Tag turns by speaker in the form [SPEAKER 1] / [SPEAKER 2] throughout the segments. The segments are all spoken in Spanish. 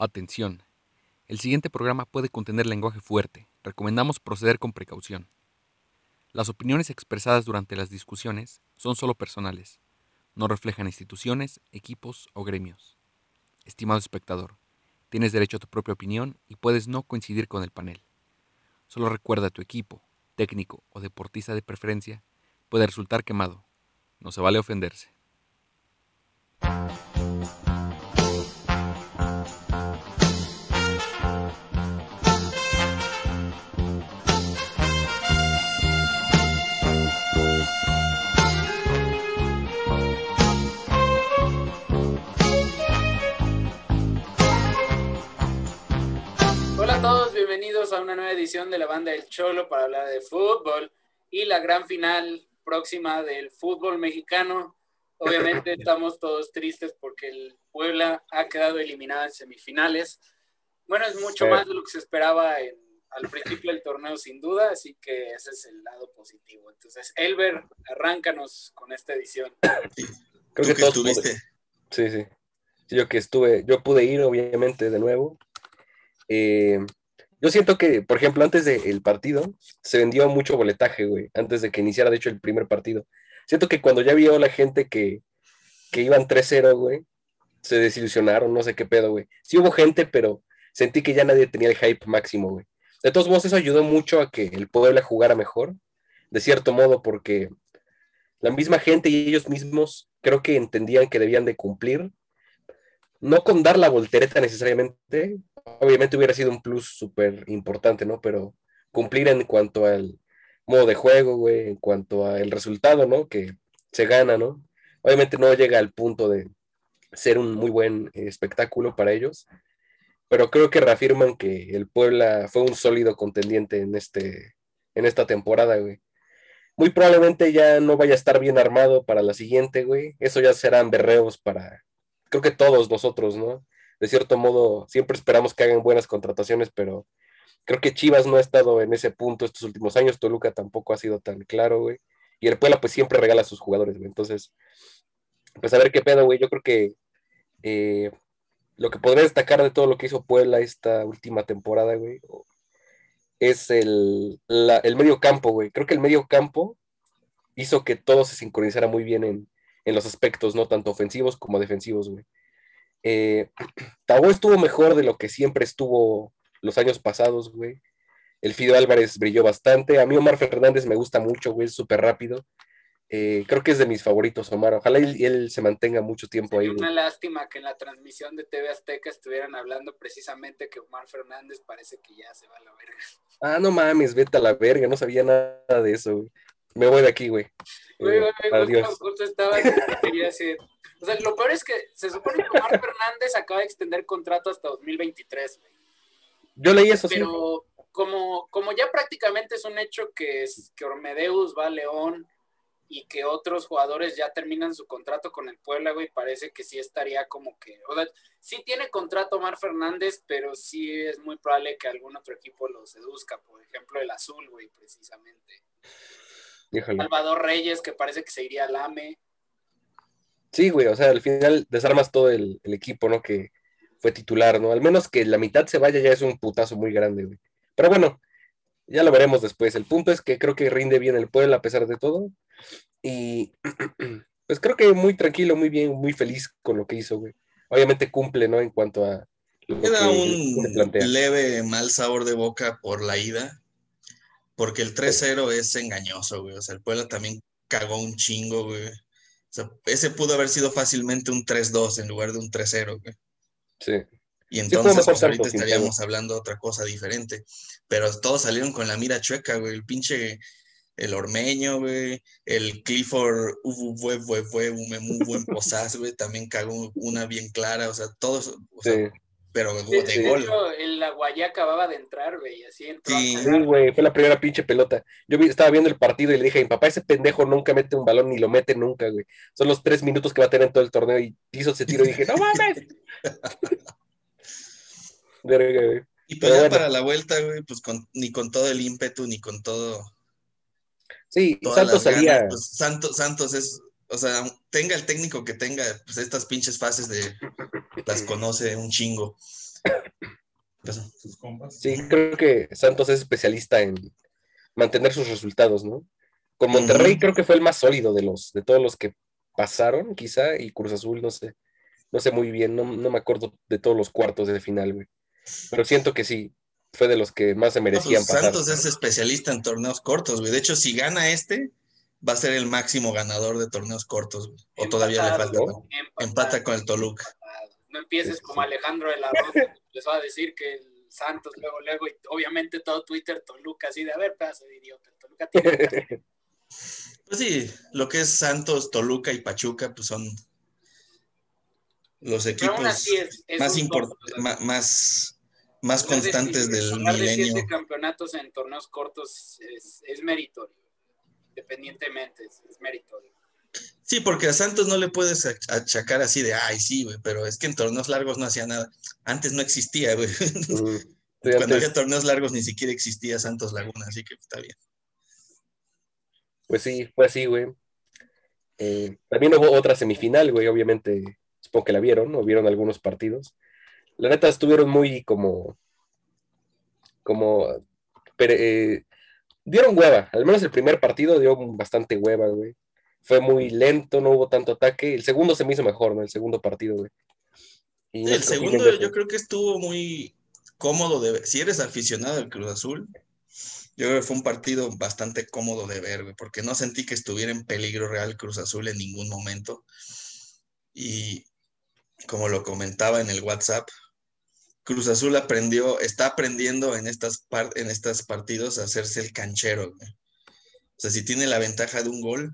[SPEAKER 1] Atención. El siguiente programa puede contener lenguaje fuerte. Recomendamos proceder con precaución. Las opiniones expresadas durante las discusiones son solo personales. No reflejan instituciones, equipos o gremios. Estimado espectador, tienes derecho a tu propia opinión y puedes no coincidir con el panel. Solo recuerda a tu equipo, técnico o deportista de preferencia puede resultar quemado. No se vale ofenderse.
[SPEAKER 2] Bienvenidos a una nueva edición de la banda del Cholo para hablar de fútbol y la gran final próxima del fútbol mexicano. Obviamente estamos todos tristes porque el Puebla ha quedado eliminado en semifinales. Bueno, es mucho
[SPEAKER 3] Sí.
[SPEAKER 2] más de lo que se esperaba en- al principio del torneo, sin duda, así que ese es el lado positivo. Entonces, Elber, arráncanos con esta edición.
[SPEAKER 3] Creo
[SPEAKER 4] ¿Tú
[SPEAKER 3] que
[SPEAKER 4] que
[SPEAKER 3] todos
[SPEAKER 4] estuviste?
[SPEAKER 3] pude- Sí, sí. Sí, Yo que estuve, yo pude ir, obviamente, de nuevo. Eh, yo siento que, por ejemplo, antes del partido, se vendió mucho boletaje, güey, antes de que iniciara, de hecho, el primer partido. Siento que cuando ya vio la gente que, que iban 3-0, güey, se desilusionaron, no sé qué pedo, güey. Sí hubo gente, pero sentí que ya nadie tenía el hype máximo, güey. De todos modos, eso ayudó mucho a que el Puebla jugara mejor, de cierto modo, porque la misma gente y ellos mismos creo que entendían que debían de cumplir, no con dar la voltereta necesariamente, obviamente hubiera sido un plus súper importante, ¿no? Pero cumplir en cuanto al modo de juego, güey, en cuanto al resultado, ¿no? Que se gana, ¿no? Obviamente no llega al punto de ser un muy buen espectáculo para ellos, pero creo que reafirman que el Puebla fue un sólido contendiente en, este, en esta temporada, güey. Muy probablemente ya no vaya a estar bien armado para la siguiente, güey. Eso ya serán berreos para, creo que todos nosotros, ¿no? De cierto modo, siempre esperamos que hagan buenas contrataciones, pero creo que Chivas no ha estado en ese punto estos últimos años. Toluca tampoco ha sido tan claro, güey. Y el Puebla, pues siempre regala a sus jugadores, güey. Entonces, pues a ver qué pedo, güey. Yo creo que eh, lo que podría destacar de todo lo que hizo Puebla esta última temporada, güey, es el, el medio campo, güey. Creo que el medio campo hizo que todo se sincronizara muy bien en, en los aspectos, no tanto ofensivos como defensivos, güey. Eh, estuvo mejor de lo que siempre estuvo los años pasados, güey. El Fido Álvarez brilló bastante. A mí Omar Fernández me gusta mucho, güey, es súper rápido. Eh, creo que es de mis favoritos, Omar. Ojalá él, él se mantenga mucho tiempo ahí,
[SPEAKER 2] Sería
[SPEAKER 3] güey.
[SPEAKER 2] una lástima que en la transmisión de TV Azteca estuvieran hablando precisamente que Omar Fernández parece que ya se va a la verga.
[SPEAKER 3] Ah, no mames, vete a la verga, no sabía nada de eso, güey. Me voy de aquí, güey.
[SPEAKER 2] Güey,
[SPEAKER 3] Eh,
[SPEAKER 2] güey, güey,
[SPEAKER 3] adiós.
[SPEAKER 2] justo, estaba quería decir. O sea, lo peor es que se supone que Omar Fernández acaba de extender contrato hasta 2023, güey.
[SPEAKER 3] Yo leí eso, sí.
[SPEAKER 2] Pero como, como ya prácticamente es un hecho que, es, que Ormedeus va a León y que otros jugadores ya terminan su contrato con el Puebla, güey, parece que sí estaría como que, o sea, sí tiene contrato Omar Fernández, pero sí es muy probable que algún otro equipo lo seduzca, por ejemplo el Azul, güey, precisamente.
[SPEAKER 3] Híjole.
[SPEAKER 2] Salvador Reyes, que parece que se iría al AME.
[SPEAKER 3] Sí, güey, o sea, al final desarmas todo el, el equipo, ¿no? Que fue titular, ¿no? Al menos que la mitad se vaya ya es un putazo muy grande, güey. Pero bueno, ya lo veremos después. El punto es que creo que rinde bien el Puebla a pesar de todo. Y pues creo que muy tranquilo, muy bien, muy feliz con lo que hizo, güey. Obviamente cumple, ¿no? En cuanto a lo
[SPEAKER 4] Queda
[SPEAKER 3] que
[SPEAKER 4] un
[SPEAKER 3] plantea.
[SPEAKER 4] leve mal sabor de boca por la ida, porque el 3-0 es engañoso, güey. O sea, el Puebla también cagó un chingo, güey. O sea, ese pudo haber sido fácilmente un 3-2 en lugar de un 3-0, güey.
[SPEAKER 3] Sí.
[SPEAKER 4] Y entonces, pues ahorita estaríamos hablando de otra cosa diferente. Pero todos salieron con la mira chueca, güey. El pinche, el ormeño, güey. El Clifford, un buen posaz, güey. También cagó una bien clara. O sea, todos, o sea,
[SPEAKER 3] Sí.
[SPEAKER 4] Pero
[SPEAKER 2] De,
[SPEAKER 4] de
[SPEAKER 2] de
[SPEAKER 4] gol.
[SPEAKER 2] hecho, el Aguayá acababa de entrar, güey, así entró. a
[SPEAKER 4] Sí.
[SPEAKER 3] güey, fue la primera pinche pelota. Yo vi- estaba viendo el partido y le dije, mi papá, ese pendejo nunca mete un balón ni lo mete nunca, güey. Son los tres minutos que va a tener en todo el torneo y hizo ese tiro y dije, no mames. Verga, güey.
[SPEAKER 4] Y pues ya
[SPEAKER 3] bueno.
[SPEAKER 4] para la vuelta, güey, pues con, ni con todo el ímpetu, ni con todo.
[SPEAKER 3] Sí, Santos salía.
[SPEAKER 4] pues, Santos, Santos es o sea, tenga el técnico que tenga, pues estas pinches fases de las conoce un chingo.
[SPEAKER 5] Sus compas.
[SPEAKER 3] Sí, creo que Santos es especialista en mantener sus resultados, ¿no? Con Monterrey creo que fue el más sólido de los, de todos los que pasaron, quizá, y Cruz Azul, no sé, no sé muy bien, no, no me acuerdo de todos los cuartos de final, güey. Pero siento que sí, fue de los que más se
[SPEAKER 4] No,
[SPEAKER 3] merecían
[SPEAKER 4] pues,
[SPEAKER 3] pasar.
[SPEAKER 4] Santos es especialista en torneos cortos, güey. De hecho, si gana este, va a ser el máximo ganador de torneos cortos, güey. O todavía le falta.
[SPEAKER 3] ¿no?
[SPEAKER 4] Empata con el Toluca.
[SPEAKER 2] No empieces como. Alejandro de la Rosa, les va a decir que el Santos luego, luego, y obviamente todo Twitter Toluca, así de, a ver, pedazo de idiota, el Toluca tiene...
[SPEAKER 4] Pues sí, lo que es Santos, Toluca y Pachuca, pues son los equipos
[SPEAKER 2] es, es
[SPEAKER 4] más,
[SPEAKER 2] un
[SPEAKER 4] import-
[SPEAKER 2] top, o sea,
[SPEAKER 4] ma- más, más
[SPEAKER 2] de
[SPEAKER 4] constantes
[SPEAKER 2] siete-
[SPEAKER 4] del
[SPEAKER 2] de
[SPEAKER 4] milenio.
[SPEAKER 2] siete campeonatos en torneos cortos es, es meritorio, independientemente, es, es meritorio.
[SPEAKER 4] Sí, porque a Santos no le puedes ach- achacar así de, ay, sí, güey, pero es que en torneos largos no hacía nada. Antes no existía, güey.
[SPEAKER 3] Mm, sí,
[SPEAKER 4] Cuando
[SPEAKER 3] antes-
[SPEAKER 4] había torneos largos ni siquiera existía Santos Laguna, así que está bien.
[SPEAKER 3] Pues sí, fue así, güey. Eh, también hubo otra semifinal, güey, obviamente, supongo que la vieron, o vieron algunos partidos. La neta estuvieron muy como, como, pero, eh, dieron hueva, al menos el primer partido dio bastante hueva, güey. Fue muy lento, no hubo tanto ataque. El segundo se me hizo mejor, ¿no? El segundo partido, güey. Y
[SPEAKER 4] el segundo yo creo que estuvo muy cómodo de ver. Si eres aficionado al Cruz Azul, yo creo que fue un partido bastante cómodo de ver, güey, porque no sentí que estuviera en peligro real Cruz Azul en ningún momento. Y como lo comentaba en el WhatsApp, Cruz Azul aprendió, está aprendiendo en estas, par- en partidos a hacerse el canchero. güey. O sea, si tiene la ventaja de un gol,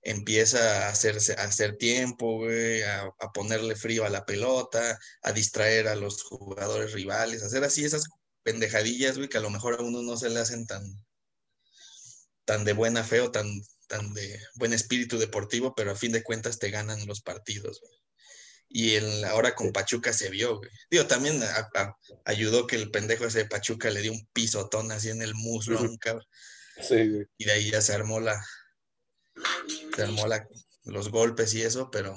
[SPEAKER 4] empieza a, hacerse, a hacer tiempo, güey, a, a ponerle frío a la pelota, a distraer a los jugadores rivales, a hacer así esas pendejadillas, güey, que a lo mejor a uno no se le hacen tan, tan de buena fe o tan, tan de buen espíritu deportivo, pero a fin de cuentas te ganan los partidos, güey. Y el, ahora con Pachuca se vio, güey. Digo, también a- a- ayudó que el pendejo ese de Pachuca le dio un pisotón así en el muslo, a un cabrón,
[SPEAKER 3] Sí, güey.
[SPEAKER 4] y de ahí ya se armó la, se armó la- los golpes y eso, pero.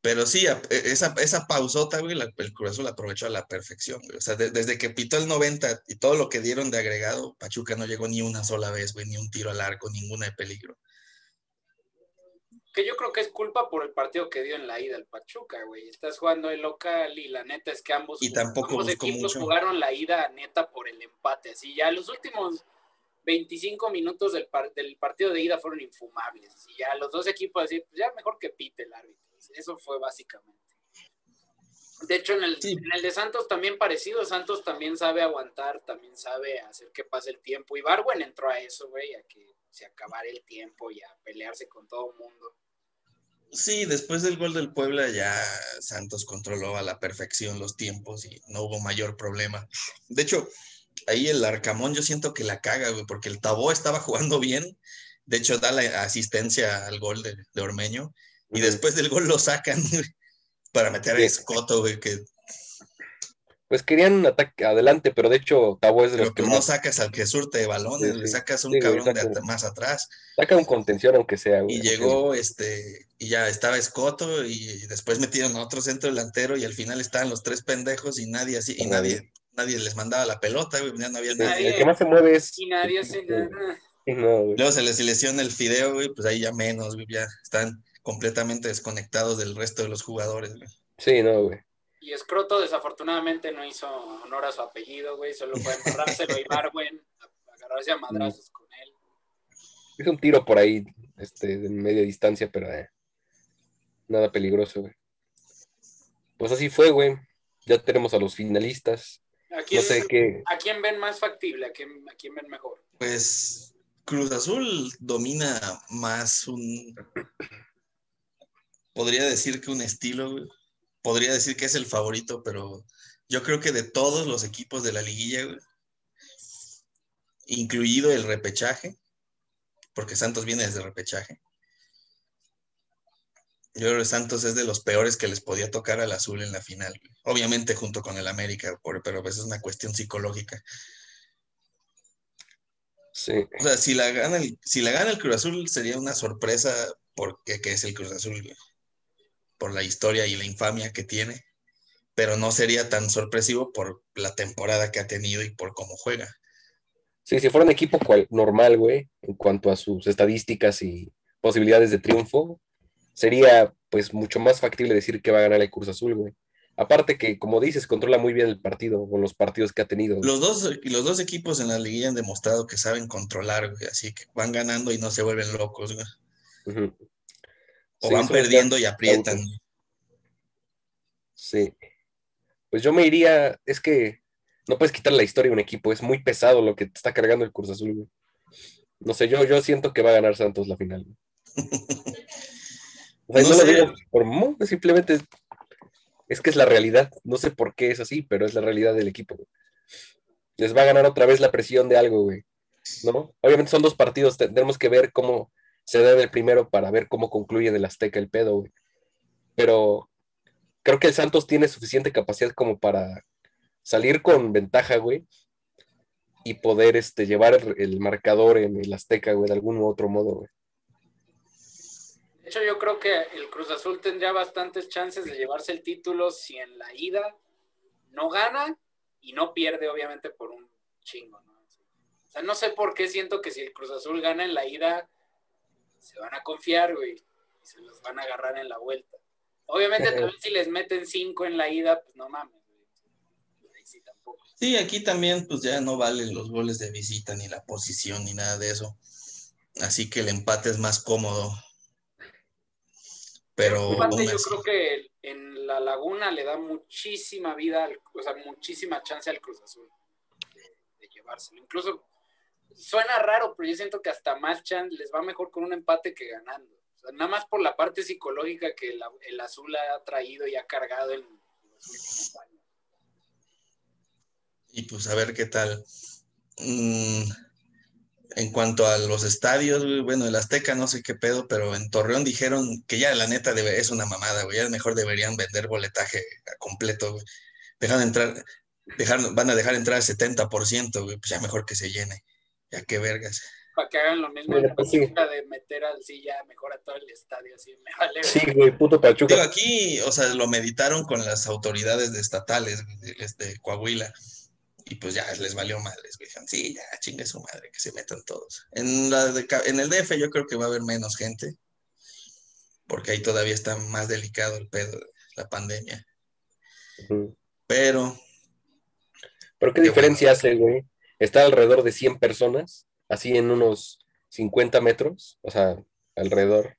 [SPEAKER 4] Pero sí, e- esa, esa pausota, güey, la- el Cruz la aprovechó a la perfección, güey. O sea, de- desde que pitó el 90 y todo lo que dieron de agregado, Pachuca no llegó ni una sola vez, güey, ni un tiro al arco, ninguna de peligro.
[SPEAKER 2] Que yo creo que es culpa por el partido que dio en la ida el Pachuca, güey. Estás jugando el local y la neta es que ambos,
[SPEAKER 4] Y tampoco
[SPEAKER 2] ambos equipos
[SPEAKER 4] mucho.
[SPEAKER 2] jugaron la ida neta por el empate. Así ya los últimos 25 minutos del, par- del partido de ida fueron infumables. Y ya los dos equipos decir, pues ya mejor que pite el árbitro. Eso fue básicamente. De hecho, en el,
[SPEAKER 4] Sí.
[SPEAKER 2] en el de Santos también parecido, Santos también sabe aguantar, también sabe hacer que pase el tiempo. Y Barwen entró a eso, güey, a que se acabara el tiempo y a pelearse con todo el mundo.
[SPEAKER 4] Sí, después del gol del Puebla ya Santos controló a la perfección los tiempos y no hubo mayor problema. De hecho, ahí el Arcamón yo siento que la caga, güey, porque el Tabó estaba jugando bien. De hecho, da la asistencia al gol de, de Ormeño y después del gol lo sacan güey, para meter a. Escoto, güey, que
[SPEAKER 3] Pues querían ataque adelante, pero de hecho Tabo es de
[SPEAKER 4] pero
[SPEAKER 3] los que
[SPEAKER 4] pues no
[SPEAKER 3] más
[SPEAKER 4] sacas al que surte de balones,
[SPEAKER 3] Sí,
[SPEAKER 4] le sacas un
[SPEAKER 3] Sí,
[SPEAKER 4] cabrón de
[SPEAKER 3] saca-
[SPEAKER 4] at- más atrás.
[SPEAKER 3] saca un contención aunque sea, güey.
[SPEAKER 4] Y llegó, este, y ya estaba Escoto, y después metieron a otro centro delantero, y al final estaban los tres pendejos, y nadie así, y
[SPEAKER 3] Nadie.
[SPEAKER 4] nadie, les mandaba la pelota, güey, ya no había nadie.
[SPEAKER 3] El que más se mueve es.
[SPEAKER 2] Y nadie hace nada.
[SPEAKER 3] sí, no, güey.
[SPEAKER 4] Luego se les lesiona el fideo, güey, pues ahí ya menos, güey, ya están completamente desconectados del resto de los jugadores, güey.
[SPEAKER 3] Sí, no, güey.
[SPEAKER 2] Y Escroto desafortunadamente no hizo honor a su apellido, güey. Solo fue a embarrárselo y Barwen, agarrarse a madrazos con él.
[SPEAKER 3] Hizo un tiro por ahí, este, de media distancia, pero eh, nada peligroso, güey. Pues así fue, güey. Ya tenemos a los finalistas.
[SPEAKER 2] ¿A
[SPEAKER 3] No
[SPEAKER 2] quién,
[SPEAKER 3] sé qué.
[SPEAKER 2] ¿A quién ven más factible? ¿A quién, ¿A quién ven mejor?
[SPEAKER 4] Pues Cruz Azul domina más un, podría decir que un estilo, güey. Podría decir que es el favorito, pero yo creo que de todos los equipos de la liguilla, güey, incluido el repechaje, porque Santos viene desde repechaje. Yo creo que Santos es de los peores que les podía tocar al azul en la final. güey. Obviamente junto con el América, pero pues es una cuestión psicológica.
[SPEAKER 3] Sí.
[SPEAKER 4] O sea, si la gana el, si la gana el Cruz Azul sería una sorpresa porque que es el Cruz Azul, güey, por la historia y la infamia que tiene, pero no sería tan sorpresivo por la temporada que ha tenido y por cómo juega.
[SPEAKER 3] Sí, si fuera un equipo cual- normal, güey, en cuanto a sus estadísticas y posibilidades de triunfo, sería pues mucho más factible decir que va a ganar el Cruz Azul, güey. Aparte que, como dices, controla muy bien el partido con los partidos que ha tenido. güey.
[SPEAKER 4] Los dos, los dos equipos en la liguilla han demostrado que saben controlar, güey, así que van ganando y no se vuelven locos, güey.
[SPEAKER 3] Ujú.
[SPEAKER 4] O
[SPEAKER 3] Sí,
[SPEAKER 4] van perdiendo y aprietan.
[SPEAKER 3] Sí. Pues yo me iría, es que no puedes quitar la historia de un equipo, es muy pesado lo que te está cargando el Cruz Azul, güey. No sé, yo, yo siento que va a ganar Santos la final. O sea,
[SPEAKER 4] No
[SPEAKER 3] no, lo digo por mo, simplemente es, es que es la realidad. No sé por qué es así, pero es la realidad del equipo. güey. Les va a ganar otra vez la presión de algo, güey. ¿No? Obviamente son dos partidos, te- tenemos que ver cómo se da el primero para ver cómo concluye en el Azteca el pedo, güey. Pero creo que el Santos tiene suficiente capacidad como para salir con ventaja, güey, y poder este, llevar el, el marcador en el Azteca, güey, de algún u otro modo, güey.
[SPEAKER 2] De hecho, yo creo que el Cruz Azul tendría bastantes chances de llevarse el título si en la ida no gana y no pierde, obviamente, por un chingo, ¿no? O sea, no sé por qué siento que si el Cruz Azul gana en la ida, se van a confiar, güey, y se los van a agarrar en la vuelta. Obviamente, también si les meten cinco en la ida, pues no mames, güey. Ahí sí tampoco.
[SPEAKER 4] Sí, aquí también pues ya no valen los goles de visita ni la posición ni nada de eso. Así que el empate es más cómodo. Pero
[SPEAKER 2] yo creo que en la laguna le da muchísima vida, al- o sea, muchísima chance al Cruz Azul de, de llevárselo. Incluso suena raro, pero yo siento que hasta más chance les va mejor con un empate que ganando. O sea, nada más por la parte psicológica que el azul ha traído y ha cargado en los últimos años.
[SPEAKER 4] y pues a ver qué tal. Mm, en cuanto a los estadios, bueno, el Azteca no sé qué pedo, pero en Torreón dijeron que ya la neta es una mamada, güey. Ya mejor deberían vender boletaje completo, güey. Dejan entrar, dejar, van a dejar entrar el 70%, güey, pues ya mejor que se llene. Ya qué vergas.
[SPEAKER 2] Para que hagan lo mismo en
[SPEAKER 3] pues sí.
[SPEAKER 2] De meter así ya mejor a todo el estadio, así me vale.
[SPEAKER 3] Sí, güey, puto Pachuca.
[SPEAKER 4] Digo, aquí, o sea, lo meditaron con las autoridades de estatales de, de Coahuila. Y pues ya les valió madres, güey. Dijeron, Sí, ya, chingue su madre, que se metan todos. En, la de en el DF yo creo que va a haber menos gente, porque ahí todavía está más delicado el pedo de la pandemia. Pero,
[SPEAKER 3] Pero ¿qué
[SPEAKER 4] Qué
[SPEAKER 3] diferencia hace, güey? Está alrededor de 100 personas, así en unos 50 metros, o sea, alrededor,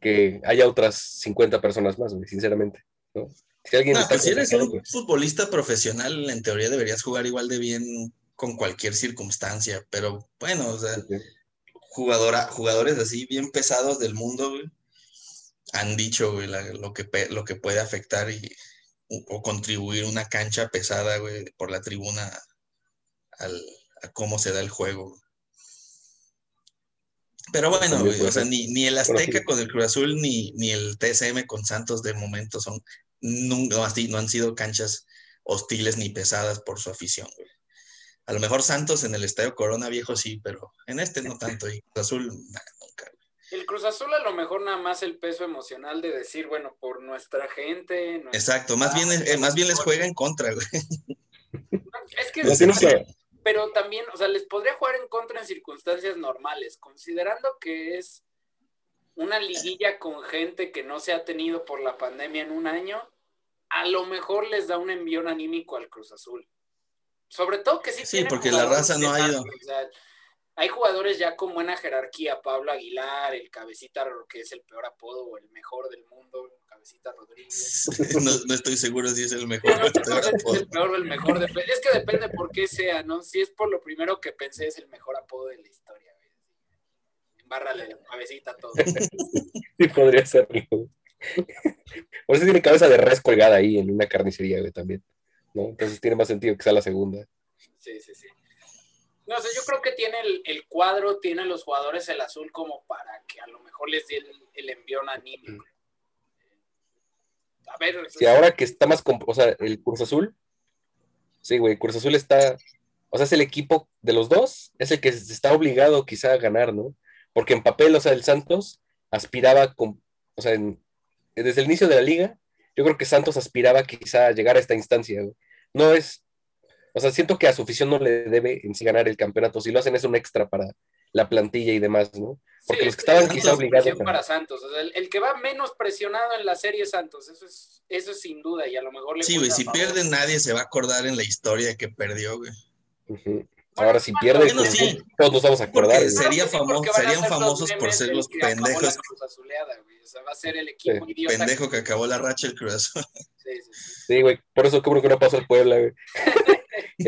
[SPEAKER 3] que haya otras 50 personas más, güey, sinceramente, ¿no? Si alguien
[SPEAKER 4] no,
[SPEAKER 3] está
[SPEAKER 4] pues si eres un futbolista profesional, en teoría deberías jugar igual de bien con cualquier circunstancia, pero bueno, o sea, jugadora, jugadores así bien pesados del mundo, güey, han dicho, güey, la- lo, que, lo que puede afectar y, o, o contribuir una cancha pesada, güey, por la tribuna al, a cómo se da el juego. Pero bueno,
[SPEAKER 3] También
[SPEAKER 4] güey, o sea, ni, ni el
[SPEAKER 3] Bueno,
[SPEAKER 4] Azteca con el Cruz Azul ni, ni el TSM con Santos de momento son, no, así, no han sido canchas hostiles ni pesadas por su afición, güey. A lo mejor Santos en el Estadio Corona Viejo sí, pero en este no tanto. Y Cruz Azul, nah, nunca.
[SPEAKER 2] El Cruz Azul a lo mejor nada más el peso emocional de decir, bueno, por nuestra gente. nuestra-
[SPEAKER 4] Exacto, más bien, eh, más bien les juega en contra, güey.
[SPEAKER 2] Es que
[SPEAKER 3] Pero tiene que-
[SPEAKER 2] pero también, o sea, les podría jugar en contra en circunstancias normales, considerando que es una liguilla con gente que no se ha tenido por la pandemia en un año, a lo mejor les da un envión anímico al Cruz Azul. Sobre todo que sí.
[SPEAKER 4] Sí, porque la raza no ha ido.
[SPEAKER 2] marca, o sea, hay jugadores ya con buena jerarquía, Pablo Aguilar, el Cabecita, que es el peor apodo o el mejor del mundo, Cabecita Rodríguez.
[SPEAKER 4] No, no estoy seguro si es el mejor.
[SPEAKER 2] No es el peor o el mejor. Es que depende por qué sea, ¿no? Si es por lo primero que pensé, es el mejor apodo de la historia, güey. Embárrale la cabecita a todo.
[SPEAKER 3] sí podría serlo. Por eso tiene cabeza de res colgada ahí en una carnicería, güey, también, ¿no? Entonces tiene más sentido que sea la segunda.
[SPEAKER 2] Sí, sí, sí. No sé, yo creo que tiene el, cuadro, tiene los jugadores el azul como para que a lo mejor les dé el, el envión anímico. A ver,
[SPEAKER 3] Sí, ahora que está más, o sea, el Cruz Azul, sí, güey, Cruz Azul está o sea, es el equipo de los dos, es el que está obligado quizá a ganar, ¿no? Porque en papel, o sea, el Santos aspiraba, con, o sea, desde el inicio de la liga, yo creo que Santos aspiraba quizá a llegar a esta instancia. No es, o sea, siento que a su afición no le debe en sí ganar el campeonato. Si lo hacen es un extra para la plantilla y demás, ¿no? Porque los que estaban quizá obligados.
[SPEAKER 2] para Santos. el, que va menos presionado en la serie es Santos. Eso es, eso es sin duda. Y a lo mejor le
[SPEAKER 4] Sí, güey, si pierde nadie se va a acordar en la historia que perdió, güey.
[SPEAKER 3] Ahora, si pierde, pues, todos nos vamos a acordar.
[SPEAKER 4] Sería famoso, serían famosos por ser los pendejos.
[SPEAKER 2] va a ser el equipo
[SPEAKER 4] Pendejo que acabó la racha el Cruz
[SPEAKER 3] Sí, sí, sí. güey. Por eso creo que no pasó el Puebla, güey.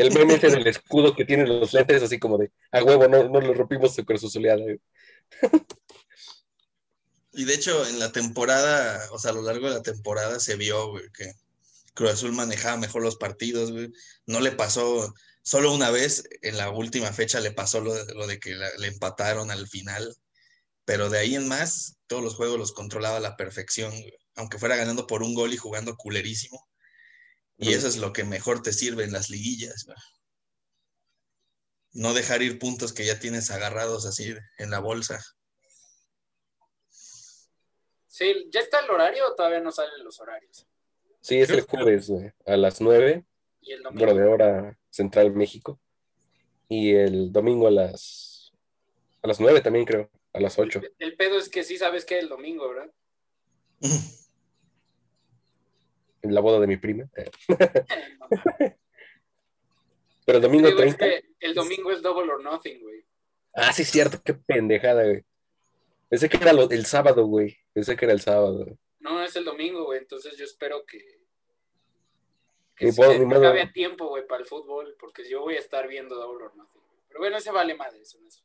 [SPEAKER 3] el meme ese del escudo que tienen los lentes, así como de a huevo, no, no lo rompimos con su soleada.
[SPEAKER 4] Y de hecho, en la temporada, o sea, a lo largo de la temporada se vio, que Cruz Azul manejaba mejor los partidos, güey. No le pasó, solo una vez en la última fecha le pasó lo, de que le empataron al final, pero de ahí en más, todos los juegos los controlaba a la perfección, aunque fuera ganando por un gol y jugando culerísimo. Y eso es lo que mejor te sirve en las liguillas. No dejar ir puntos que ya tienes agarrados así en la bolsa.
[SPEAKER 2] Sí, ¿ya está el horario o todavía no salen los horarios?
[SPEAKER 3] Sí, es el jueves, a las 9. ¿Y el domingo? Bueno, de hora central México. Y el domingo a las a las 9 también creo, a las 8.
[SPEAKER 2] El, pedo es que sí sabes que es el domingo, ¿verdad?
[SPEAKER 3] en la boda de mi prima. Pero el domingo
[SPEAKER 2] el 30. el domingo es double or nothing, güey.
[SPEAKER 3] Ah, sí, cierto, qué pendejada, güey. Pensé que era el sábado, güey. Pensé que era el sábado.
[SPEAKER 2] No, es el domingo, güey. Entonces yo espero que. Que se acabe tiempo, güey, para el fútbol, porque yo voy a estar viendo Double or Nothing. Pero bueno, ese vale madre, eso no es.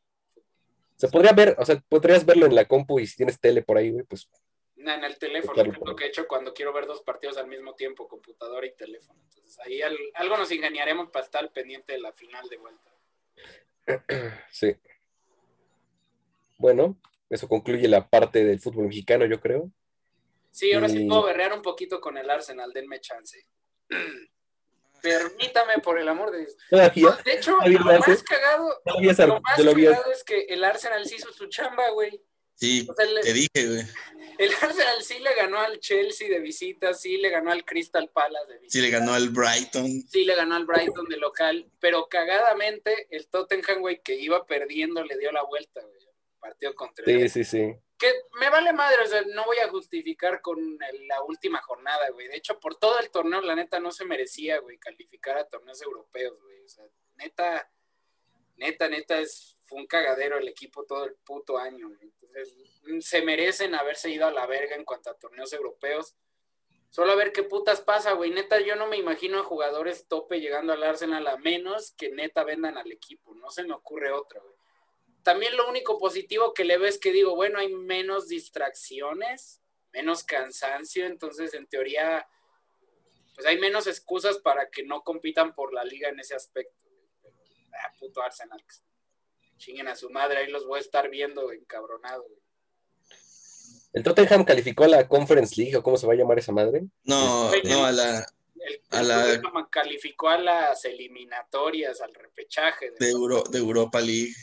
[SPEAKER 3] Se podría ver, o sea, podrías verlo en la compu y si tienes tele por ahí, güey, pues.
[SPEAKER 2] No, en el teléfono, es lo que he hecho cuando quiero ver dos partidos al mismo tiempo, computadora y teléfono. Entonces ahí algo nos ingeniaremos para estar pendiente de la final de vuelta.
[SPEAKER 3] Sí. Bueno, eso concluye la parte del fútbol mexicano, yo creo.
[SPEAKER 2] Sí, ahora sí puedo berrear un poquito con el Arsenal, denme chance. Permítame, por el amor de Dios. de hecho, lo más cagado, lo más cagado es que el Arsenal sí hizo su chamba, güey.
[SPEAKER 4] Sí, te dije, güey.
[SPEAKER 2] El Arsenal sí le ganó al Chelsea de visita, sí le ganó al Crystal Palace de visita.
[SPEAKER 4] Sí le ganó al Brighton.
[SPEAKER 2] Sí le ganó al Brighton de local, pero cagadamente el Tottenham, güey, que iba perdiendo, le dio la vuelta, güey. Partido contra
[SPEAKER 3] Sí, sí, sí.
[SPEAKER 2] Que me vale madre, o sea, no voy a justificar con la última jornada, güey. De hecho, por todo el torneo, la neta, no se merecía, güey, calificar a torneos europeos, güey. O sea, neta, neta, neta, es, fue un cagadero el equipo todo el puto año. Entonces, mm, se merecen haberse ido a la verga en cuanto a torneos europeos. Solo a ver qué putas pasa, güey. Neta, yo no me imagino a jugadores tope llegando al Arsenal a menos que neta vendan al equipo. No se me ocurre otro, güey también lo único positivo que le veo es que digo, bueno, hay menos distracciones, menos cansancio, entonces en teoría, pues hay menos excusas para que no compitan por la liga en ese aspecto. ah, puto Arsenal. Chinguen a su madre, ahí los voy a estar viendo encabronado.
[SPEAKER 3] ¿El Tottenham calificó a la Conference League o cómo se va a llamar esa madre?
[SPEAKER 4] No, no, a la...
[SPEAKER 2] El, a la... calificó a las eliminatorias, al repechaje.
[SPEAKER 4] De, de Europa League.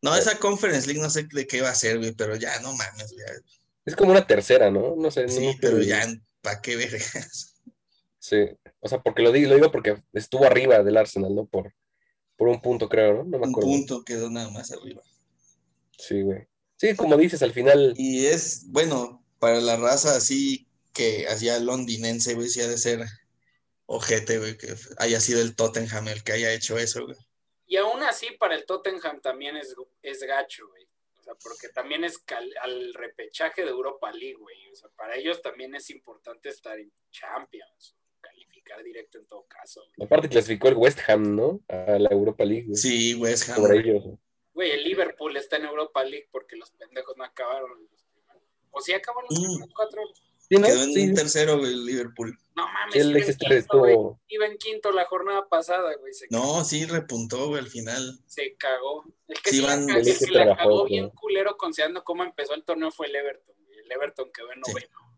[SPEAKER 4] No, esa Conference League no sé de qué va a ser, güey, pero ya no mames, güey.
[SPEAKER 3] Es como una tercera, ¿no? No sé.
[SPEAKER 4] Sí, pero ya, ¿para qué vergas?
[SPEAKER 3] Sí, o sea, porque lo digo, lo digo porque estuvo arriba del Arsenal, ¿no? Por, por un punto, creo, ¿no? No me acuerdo.
[SPEAKER 4] Un punto quedó nada más arriba.
[SPEAKER 3] Sí, güey. Sí, como dices, al final.
[SPEAKER 4] Y es, bueno, para la raza así que hacía londinense, güey, sí ha de ser ojete, güey, que haya sido el Tottenham el que haya hecho eso, güey.
[SPEAKER 2] Y aún así, para el Tottenham también es, es gacho, güey. O sea, porque también es al repechaje de Europa League, güey. O sea, para ellos también es importante estar en Champions, calificar directo en todo caso.
[SPEAKER 3] Aparte clasificó el West Ham, ¿no? A la Europa League.
[SPEAKER 4] Sí, West Ham.
[SPEAKER 3] Por ellos.
[SPEAKER 2] Güey, el Liverpool está en Europa League porque los pendejos no acabaron. O sí acabaron los mm. cuatro.
[SPEAKER 4] Quedó en tercero el Liverpool.
[SPEAKER 2] No mames, iba, en quinto, iba en quinto la jornada pasada, güey.
[SPEAKER 4] no, sí repuntó, güey, al final.
[SPEAKER 2] Se cagó. El que sí, sí la cagó bien culero considerando cómo empezó el torneo fue el Everton. El Everton quedó en noveno.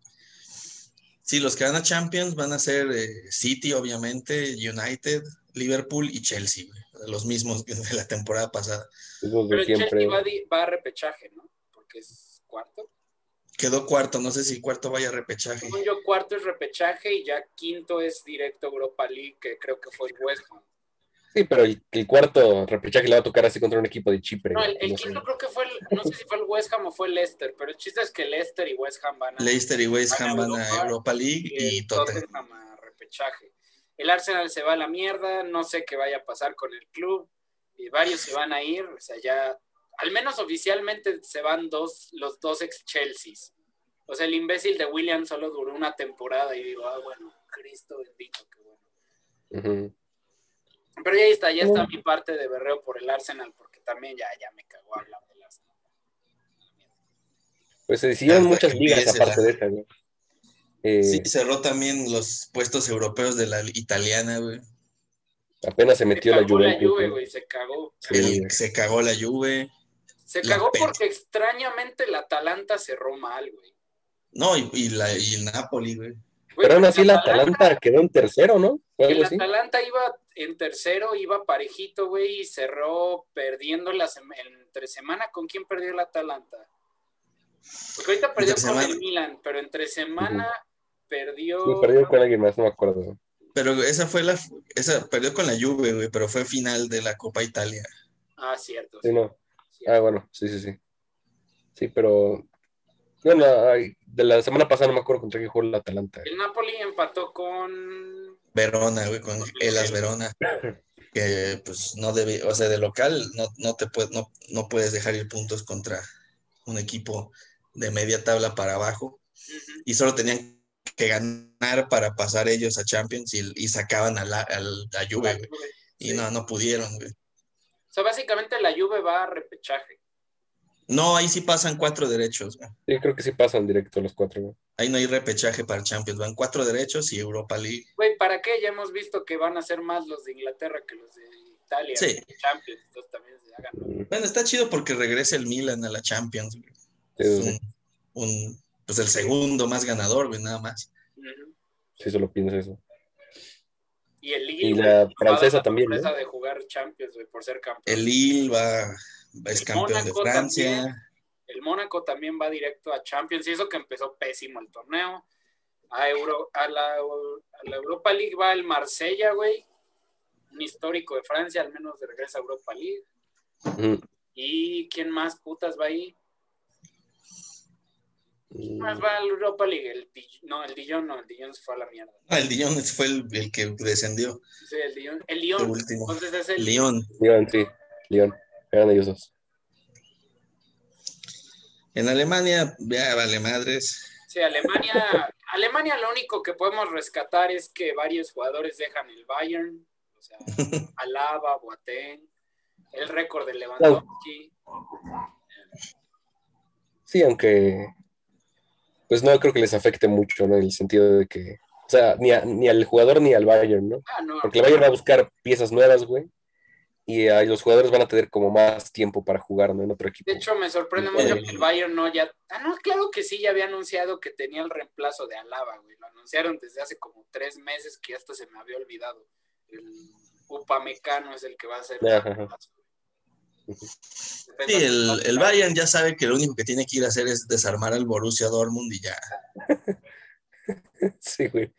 [SPEAKER 4] Sí. los que van a Champions van a ser eh, City, obviamente, United, Liverpool y Chelsea, güey, los mismos de la temporada pasada.
[SPEAKER 3] Esos de
[SPEAKER 2] Pero
[SPEAKER 3] siempre.
[SPEAKER 2] Chelsea va, di- va a repechaje, ¿no? Porque es cuarto.
[SPEAKER 4] Quedó cuarto, no sé si cuarto vaya a repechaje.
[SPEAKER 2] Según yo, cuarto es repechaje y ya quinto es directo Europa League, que creo que fue el West Ham.
[SPEAKER 3] Sí, pero el, el cuarto repechaje le va a tocar así contra un equipo de Chipre.
[SPEAKER 2] No, el, el
[SPEAKER 3] no sé.
[SPEAKER 2] quinto creo que fue, el, no sé si fue el West Ham o fue el Leicester, pero el chiste es que Leicester y West Ham van a,
[SPEAKER 4] Leicester y West Ham van a
[SPEAKER 2] Europa
[SPEAKER 4] Europa League
[SPEAKER 2] y
[SPEAKER 4] y
[SPEAKER 2] el
[SPEAKER 4] Tottenham.
[SPEAKER 2] Tottenham a repechaje. El Arsenal se va a la mierda, no sé qué vaya a pasar con el club, y varios se van a ir, o sea, ya, al menos oficialmente se van dos, los dos ex Chelseas. O sea, el imbécil de William solo duró una temporada y digo, ah, bueno, Cristo bendito, qué bueno.
[SPEAKER 3] Ujú.
[SPEAKER 2] Pero ya está, ya está mi parte de berreo por el Arsenal, porque también ya, ya me cagó hablar del Arsenal.
[SPEAKER 3] Pues se decidieron
[SPEAKER 4] Hasta
[SPEAKER 3] muchas ligas aparte
[SPEAKER 4] la-
[SPEAKER 3] de esa, güey. Eh,
[SPEAKER 4] Sí, cerró también los puestos europeos de la italiana, güey.
[SPEAKER 3] Apenas se
[SPEAKER 2] Se
[SPEAKER 3] metió la
[SPEAKER 2] cagó la. Juve,
[SPEAKER 3] güey.
[SPEAKER 2] güey, se cagó.
[SPEAKER 4] El- se cagó la Juve.
[SPEAKER 2] Se
[SPEAKER 4] La
[SPEAKER 2] cagó porque extrañamente el Atalanta cerró mal, güey.
[SPEAKER 4] No, y, y la, y el Napoli, güey.
[SPEAKER 2] Güey,
[SPEAKER 3] Pero aún así la Atalanta quedó en tercero, ¿no?
[SPEAKER 2] El
[SPEAKER 3] así.
[SPEAKER 2] Atalanta iba en tercero, iba parejito, güey, y cerró perdiendo la entre semana. ¿Con quién perdió el Atalanta? Porque ahorita perdió con
[SPEAKER 4] semana.
[SPEAKER 2] el Milan, pero entre semana perdió.
[SPEAKER 3] Sí, perdió con alguien más, no me acuerdo.
[SPEAKER 4] Pero esa fue la. Esa perdió con la Juve, güey, pero fue final de la Copa Italia.
[SPEAKER 2] Ah, cierto.
[SPEAKER 3] Sí, no.
[SPEAKER 2] cierto.
[SPEAKER 3] Ah, bueno, sí, sí, sí. Sí, pero. Bueno, de la semana pasada no me acuerdo contra qué jugó el Atalanta.
[SPEAKER 2] El Napoli empató con.
[SPEAKER 4] Verona, güey, con Elas Verona. Que pues no debe, o sea, de local no, no te puedes, no, no puedes dejar ir puntos contra un equipo de media tabla para abajo. Y solo tenían que ganar para pasar ellos a Champions y, y sacaban a la, a la Juve, güey. Y no, no pudieron, güey.
[SPEAKER 2] O sea, básicamente la Juve va a repechaje.
[SPEAKER 4] No, ahí sí pasan cuatro derechos, güey.
[SPEAKER 3] Sí, creo que sí pasan directo los cuatro. güey.
[SPEAKER 4] Ahí no hay repechaje para Champions, van cuatro derechos y Europa League.
[SPEAKER 2] Güey, ¿para qué? Ya hemos visto que van a ser más los de Inglaterra que los de Italia.
[SPEAKER 4] Sí.
[SPEAKER 2] Champions, entonces también se hagan.
[SPEAKER 4] Bueno, está chido porque regresa el Milan a la Champions, güey.
[SPEAKER 3] sí,
[SPEAKER 4] Es un, un- pues el segundo más ganador, güey, nada más.
[SPEAKER 2] Ujú.
[SPEAKER 3] sí, solo pienso eso.
[SPEAKER 2] Y el Lille.
[SPEAKER 3] Y la francesa
[SPEAKER 2] la
[SPEAKER 3] también, ¿no?
[SPEAKER 2] sorpresa de jugar Champions, güey, por ser campeón.
[SPEAKER 4] El Lille va, es
[SPEAKER 2] El
[SPEAKER 4] campeón de
[SPEAKER 2] Mónaco
[SPEAKER 4] Francia.
[SPEAKER 2] también. El Mónaco también va directo a Champions, y eso que empezó pésimo el torneo. A, Euro, a, la, a la Europa League va el Marsella, güey. Un histórico de Francia, al menos regresa a Europa League. ¿Y quién más putas va ahí? ¿Quién
[SPEAKER 3] Mm,
[SPEAKER 2] más va a la Europa League? El, no, el Dijon no, el Dijon se fue a la mierda.
[SPEAKER 4] Ah, el Dijon fue el, el que descendió,
[SPEAKER 2] Sí, el Dijon. El
[SPEAKER 4] el
[SPEAKER 2] Lyon.
[SPEAKER 4] último.
[SPEAKER 2] Entonces es el
[SPEAKER 4] Lyon.
[SPEAKER 3] León, sí, León. Eran ellos dos.
[SPEAKER 4] En Alemania, ya vale madres.
[SPEAKER 2] Sí, Alemania, Alemania lo único que podemos rescatar es que varios jugadores dejan el Bayern, o sea, Alaba, Boateng, el récord de Lewandowski.
[SPEAKER 3] Sí, aunque. Pues no creo que les afecte mucho, ¿no? En el sentido de que. O sea, ni, a- ni al jugador ni al Bayern, ¿no?
[SPEAKER 2] Ah, no.
[SPEAKER 3] Porque el Bayern va a buscar piezas nuevas, güey. Y ahí los jugadores van a tener como más tiempo para jugar, ¿no? En otro equipo.
[SPEAKER 2] De hecho, me sorprende mucho que el Bayern no ya. Ah, no, claro que sí, ya había anunciado que tenía el reemplazo de Alaba, güey. Lo anunciaron desde hace como tres meses que hasta se me había olvidado. El Upamecano es el que va a ser. el
[SPEAKER 3] Ajá.
[SPEAKER 2] reemplazo.
[SPEAKER 4] Sí, el, el Bayern ya sabe que lo único que tiene que ir a hacer es desarmar al Borussia Dortmund y ya.
[SPEAKER 3] sí, güey.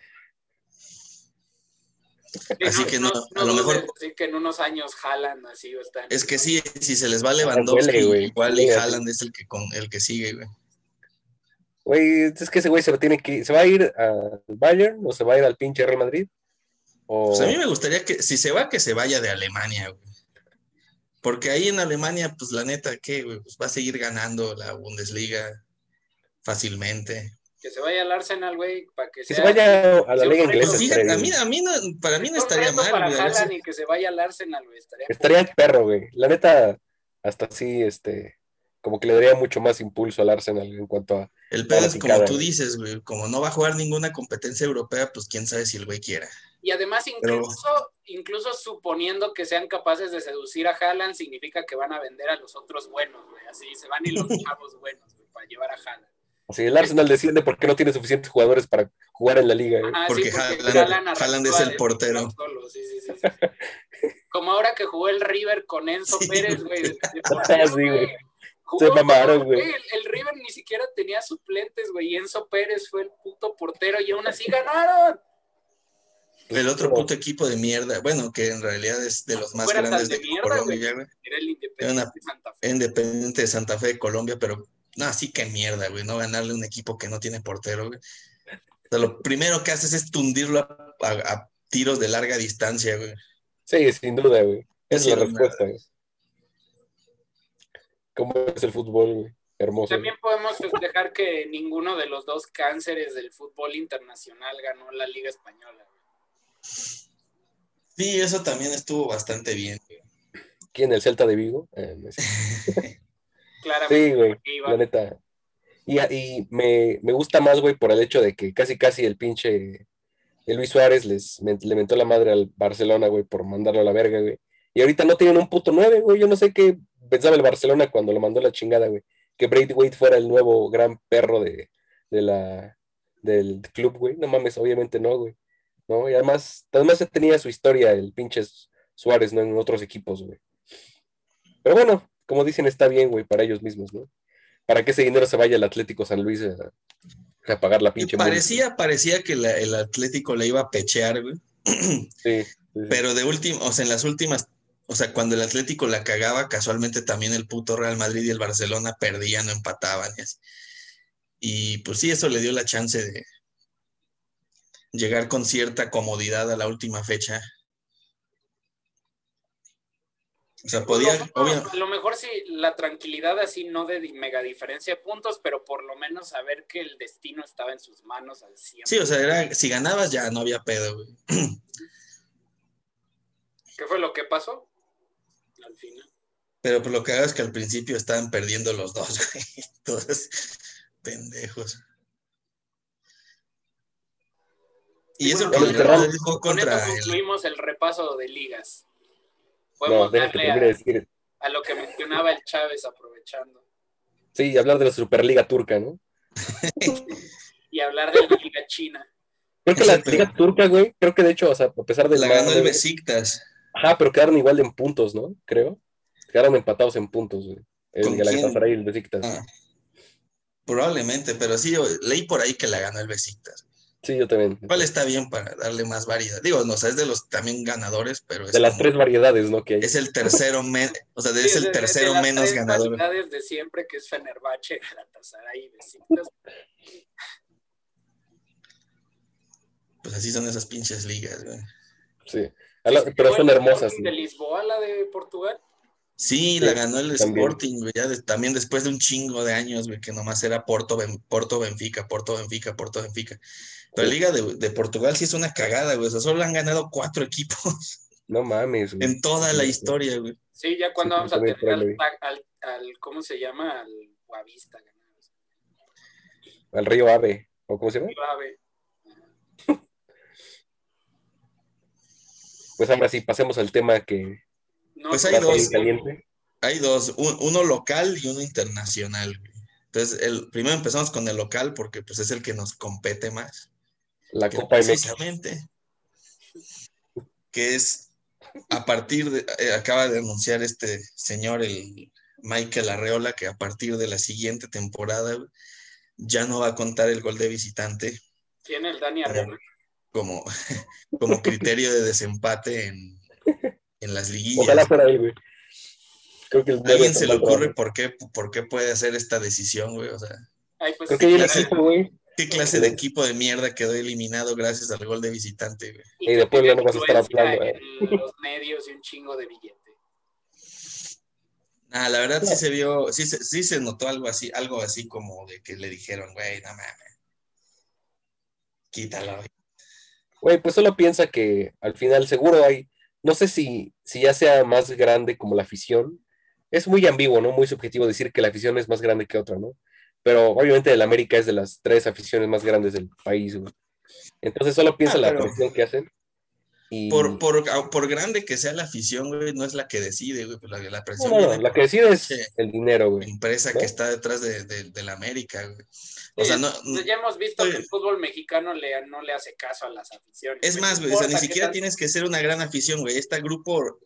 [SPEAKER 2] Sí,
[SPEAKER 4] Así que no, a lo mejor-
[SPEAKER 2] Sí, que en unos años jalan así o están.
[SPEAKER 4] Es que sí, si se les va Lewandowski,
[SPEAKER 3] Huele, güey.
[SPEAKER 4] igual y. Haaland es el que, con, el que sigue, güey.
[SPEAKER 3] Güey, es que ese güey se va, tiene que, se va a ir al Bayern o se va a ir al pinche Real Madrid. O...
[SPEAKER 4] Pues a mí me gustaría que, si se va, que se vaya de Alemania, güey. Porque ahí en Alemania, pues la neta, ¿qué, güey? Pues va a seguir ganando la Bundesliga fácilmente.
[SPEAKER 2] Que se vaya al Arsenal, güey, para que
[SPEAKER 3] que
[SPEAKER 2] sea.
[SPEAKER 3] se vaya a la liga inglesa.
[SPEAKER 4] A mí,
[SPEAKER 3] bien.
[SPEAKER 4] a mí no, para mí no estaría mal,
[SPEAKER 2] para Haaland y que se vaya al Arsenal, güey. Estaría,
[SPEAKER 3] Estaría perro, güey. La neta, hasta sí, este, como que le daría mucho más impulso al Arsenal en cuanto a.
[SPEAKER 4] El pedo es como tú dices, güey, como no va a jugar ninguna competencia europea, pues quién sabe si el güey quiera.
[SPEAKER 2] Y además,
[SPEAKER 4] Pero-
[SPEAKER 2] incluso, incluso suponiendo que sean capaces de seducir a Haaland, significa que van a vender a los otros buenos, güey. Así se van y los chavos buenos, güey, para llevar a Haaland.
[SPEAKER 3] Si el Arsenal desciende porque no tiene suficientes jugadores para jugar en la liga, güey.
[SPEAKER 2] Ajá,
[SPEAKER 4] Porque
[SPEAKER 2] sí,
[SPEAKER 4] Haaland-
[SPEAKER 2] arrastró
[SPEAKER 4] Haaland es el portero.
[SPEAKER 2] Bruyne solo, huevo, sí, sí, sí, sí. Como ahora que jugó el River con Enzo
[SPEAKER 4] Sí,
[SPEAKER 2] Pérez, güey. Jugó
[SPEAKER 3] Se mamaron, güey.
[SPEAKER 2] El, el River ni siquiera tenía suplentes, güey. Y Enzo Pérez fue el puto portero y aún así ganaron.
[SPEAKER 4] El otro puto equipo de mierda, bueno, que en realidad es de los más
[SPEAKER 2] Fuera
[SPEAKER 4] grandes
[SPEAKER 2] de
[SPEAKER 4] de
[SPEAKER 2] mierda,
[SPEAKER 4] Colombia, güey.
[SPEAKER 2] Era el
[SPEAKER 4] Era
[SPEAKER 2] Independiente
[SPEAKER 4] una-
[SPEAKER 2] de Santa Fe.
[SPEAKER 4] Independiente de Santa Fe de Colombia, pero no, sí que mierda, güey, no ganarle a un equipo que no tiene portero, güey. O sea, lo primero que haces es tundirlo a, a- a tiros de larga distancia, güey.
[SPEAKER 3] Sí, sin duda, güey. Esa es la respuesta, güey. ¿Cómo es el fútbol, güey? Hermoso.
[SPEAKER 2] También podemos festejar que ninguno de los dos cánceres del fútbol internacional ganó la Liga Española. güey.
[SPEAKER 4] Sí, eso también estuvo bastante bien. güey.
[SPEAKER 3] ¿Quién? ¿El Celta de Vigo? Eh, no sé.
[SPEAKER 2] Claramente.
[SPEAKER 3] Sí, güey, la neta. Y, y me, me gusta más, güey, por el hecho de que casi casi el pinche el Luis Suárez les le mentó la madre al Barcelona, güey, por mandarlo a la verga, güey. Y ahorita no tienen un puto nueve, güey. Yo no sé qué pensaba el Barcelona cuando lo mandó la chingada, güey. Que Brady Wade fuera el nuevo gran perro de, de la, del club, güey. No mames, obviamente no, güey. ¿No? Y además, además tenía su historia el pinche Suárez, ¿no? En otros equipos, güey. Pero bueno, como dicen, está bien, güey, para ellos mismos, ¿no? Para que ese dinero se vaya al Atlético San Luis a, a pagar la pinche
[SPEAKER 4] parecía, parecía que la- el Atlético le iba a pechear, güey.
[SPEAKER 3] Sí, sí, sí.
[SPEAKER 4] Pero de último, o sea, en las últimas, o sea, cuando el Atlético la cagaba, casualmente también el puto Real Madrid y el Barcelona perdían o empataban y así. Y pues sí, eso le dio la chance de llegar con cierta comodidad a la última fecha. O sea, podía,
[SPEAKER 2] Por lo
[SPEAKER 4] obvio,
[SPEAKER 2] menos, A lo mejor sí, la tranquilidad así, no de mega diferencia de puntos, pero por lo menos saber que el destino estaba en sus manos al 100.
[SPEAKER 4] sí, o sea, era, si ganabas ya no había pedo, güey.
[SPEAKER 2] ¿Qué fue lo que pasó? Al final.
[SPEAKER 4] Pero pues lo que hago es que al principio estaban perdiendo los dos, güey. Todos pendejos. Y eso
[SPEAKER 2] Bueno,
[SPEAKER 4] que el
[SPEAKER 3] Con esto
[SPEAKER 4] contra el,
[SPEAKER 2] concluimos el repaso de ligas.
[SPEAKER 3] No,
[SPEAKER 2] Podemos darle a,
[SPEAKER 3] decir.
[SPEAKER 2] a lo que mencionaba el Chávez aprovechando.
[SPEAKER 3] Sí, hablar de la Superliga Turca, ¿no?
[SPEAKER 2] Y hablar de la Liga China.
[SPEAKER 3] Creo que la Liga Turca, güey, creo que de hecho, o sea, a pesar de
[SPEAKER 4] la ganó el Besiktas.
[SPEAKER 3] Ajá, pero quedaron igual en puntos, ¿no? Creo. Quedaron empatados en puntos, güey. El
[SPEAKER 4] ¿Con
[SPEAKER 3] Galatasaray y el Besiktas.
[SPEAKER 4] Ah, probablemente, pero sí, yo leí por ahí que la ganó el Besiktas.
[SPEAKER 3] Sí, yo también.
[SPEAKER 4] ¿Cuál está bien para darle más variedad? Digo, no, o sea, es de los también ganadores, pero es,
[SPEAKER 3] De las
[SPEAKER 4] como-
[SPEAKER 3] tres variedades, ¿no? Que hay.
[SPEAKER 4] es el tercero, men- o sea,
[SPEAKER 2] Sí,
[SPEAKER 4] es
[SPEAKER 2] de-
[SPEAKER 4] el
[SPEAKER 2] de- de
[SPEAKER 4] tercero
[SPEAKER 2] las
[SPEAKER 4] menos
[SPEAKER 2] tres
[SPEAKER 4] ganador.
[SPEAKER 2] calidades de siempre, que es Fenerbahce, Galatasaray y Besiktas.
[SPEAKER 4] Pues así son esas pinches ligas, güey.
[SPEAKER 3] Sí. A la-
[SPEAKER 2] ¿Sí
[SPEAKER 3] pero son hermosas.
[SPEAKER 2] De Lisboa, la de Portugal?
[SPEAKER 4] Sí,
[SPEAKER 3] Sí,
[SPEAKER 4] la ganó el
[SPEAKER 3] también.
[SPEAKER 4] Sporting, güey, ya de- también después de un chingo de años, güey, que nomás era Porto, Ben- Porto, Benfica, Porto, Benfica, Porto, Benfica. Pero la. Liga de, de Portugal sí es una cagada, güey, o sea, solo han ganado cuatro equipos
[SPEAKER 3] No mames, güey.
[SPEAKER 4] en toda la historia, güey.
[SPEAKER 2] Sí, ya cuando
[SPEAKER 3] Sí,
[SPEAKER 2] vamos a tener al, al, al- ¿cómo se llama? Al Guavista.
[SPEAKER 3] Al Río Ave. ¿O cómo se llama?
[SPEAKER 2] Ave.
[SPEAKER 3] Pues ahora sí, pasemos al tema que
[SPEAKER 2] No,
[SPEAKER 4] Pues hay
[SPEAKER 3] está
[SPEAKER 4] dos.
[SPEAKER 3] caliente.
[SPEAKER 4] Hay dos, un- uno local y uno internacional, güey. Entonces, el, primero empezamos con el local porque pues es el que nos compete más.
[SPEAKER 3] La
[SPEAKER 4] que
[SPEAKER 3] Copa
[SPEAKER 4] precisamente, que es a partir de, eh, acaba de anunciar este señor, el Michael Arreola, que a partir de la siguiente temporada ya no va a contar el gol de visitante
[SPEAKER 2] Tiene el Dani Arreola.
[SPEAKER 4] como, como criterio de desempate en, en las liguillas.
[SPEAKER 3] Ojalá fuera él, güey. Creo que el
[SPEAKER 4] ¿A alguien se le ocurre por qué, por qué puede hacer esta decisión, güey? O sea,
[SPEAKER 2] Ay, pues
[SPEAKER 3] Creo que ahí el
[SPEAKER 2] clase-
[SPEAKER 3] equipo, güey.
[SPEAKER 4] ¿Qué clase de equipo de mierda quedó eliminado gracias al gol de visitante, güey?
[SPEAKER 2] y
[SPEAKER 3] Y
[SPEAKER 2] que
[SPEAKER 3] de Puebla
[SPEAKER 2] tiene
[SPEAKER 3] no vas a estar hablando, eh.
[SPEAKER 2] Los medios y un chingo de billete.
[SPEAKER 4] Ah, la verdad sí se vio, sí se, sí se notó algo así, algo así como de que le dijeron, güey, no mames. Quítalo. güey".
[SPEAKER 3] Güey, pues solo piensa que al final seguro hay, no sé si, si ya sea más grande como la afición, es muy ambiguo, ¿no? Muy subjetivo decir que la afición es más grande que otra, ¿no? Pero obviamente el América es de las tres aficiones más grandes del país, güey. Entonces solo piensa
[SPEAKER 4] Ah,
[SPEAKER 3] la presión que hacen Y...
[SPEAKER 4] Por, por, por grande que sea la afición, güey, no es la que decide, güey. pues La,
[SPEAKER 3] No,
[SPEAKER 4] presión
[SPEAKER 3] no, la que decide es el dinero, güey.
[SPEAKER 4] la empresa
[SPEAKER 3] ¿no?
[SPEAKER 4] que está detrás de, de, de la América, güey. O sea, no,
[SPEAKER 2] pues ya hemos visto
[SPEAKER 4] Oye.
[SPEAKER 2] que el fútbol mexicano le, no le hace caso a las aficiones.
[SPEAKER 4] Es
[SPEAKER 2] güey.
[SPEAKER 4] más, güey, o sea, ni siquiera
[SPEAKER 2] tal-
[SPEAKER 4] tienes que ser una gran afición, güey. Este grupo,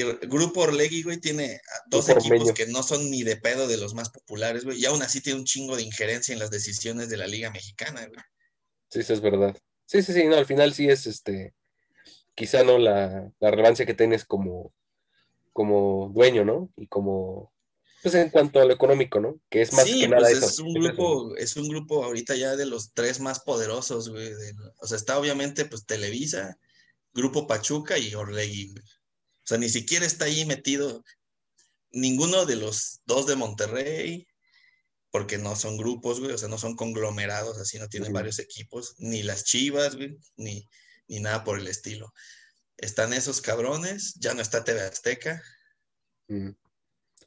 [SPEAKER 4] el grupo Orlegui, güey, tiene dos
[SPEAKER 3] Grupo
[SPEAKER 4] equipos
[SPEAKER 3] Ormeño.
[SPEAKER 4] que no son ni de pedo de los más populares, güey. Y aún así tiene un chingo de injerencia en las decisiones de la Liga Mexicana, güey.
[SPEAKER 3] Sí, eso es verdad. Sí, sí, sí, no, al final sí es este, quizá no la, la relevancia que tienes como, como dueño, ¿no? Y como, pues en cuanto a lo económico, ¿no? Que es más
[SPEAKER 4] sí,
[SPEAKER 3] que nada
[SPEAKER 4] pues
[SPEAKER 3] eso.
[SPEAKER 4] es un grupo, es un grupo ahorita ya de los tres más poderosos, güey. O sea, está obviamente, pues, Televisa, Grupo Pachuca y Orlegui, güey. O sea, ni siquiera está ahí metido ninguno de los dos de Monterrey, porque no son grupos, güey, o sea, no son conglomerados, así no tienen varios equipos, ni las Chivas, güey, ni, ni nada por el estilo. Están esos cabrones, ya no está TV Azteca,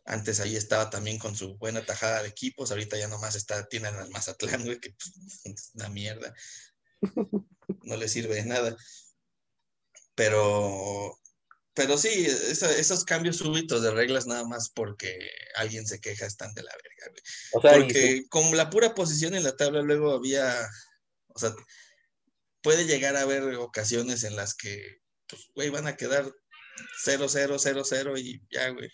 [SPEAKER 4] antes ahí estaba también con su buena tajada de equipos, ahorita ya nomás está, tienen al Mazatlán, güey, que pues, es una mierda. No le sirve de nada. Pero, pero sí, esa- esos cambios súbitos de reglas nada más porque alguien se queja están de la verga, güey.
[SPEAKER 3] O sea,
[SPEAKER 4] Porque
[SPEAKER 3] sí,
[SPEAKER 4] con la pura posición en la tabla luego había, o sea, puede llegar a haber ocasiones en las que, pues, güey, van a quedar 0-0, 0-0 y ya, güey.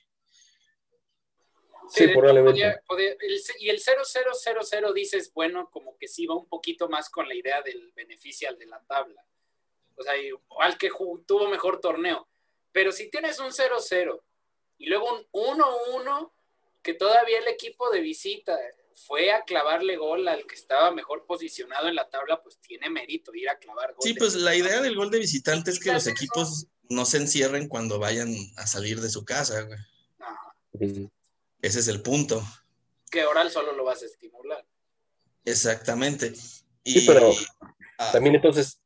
[SPEAKER 3] sí, probablemente.
[SPEAKER 2] podía- podía- el y el 0000 dices, bueno, como que sí va un poquito más con la idea del beneficio al de la tabla. O sea, al que ju- tuvo mejor torneo. Pero si tienes un 0-0 y luego un 1-1, que todavía el equipo de visita fue a clavarle gol al que estaba mejor posicionado en la tabla, pues tiene mérito ir a clavar gol.
[SPEAKER 4] Sí, pues la idea del gol de visitante es que los equipos no se encierren cuando vayan a salir de su casa, güey. Ese es el punto.
[SPEAKER 2] Que oral solo lo vas a estimular.
[SPEAKER 4] Exactamente.
[SPEAKER 3] Sí, pero
[SPEAKER 4] ah,
[SPEAKER 3] También entonces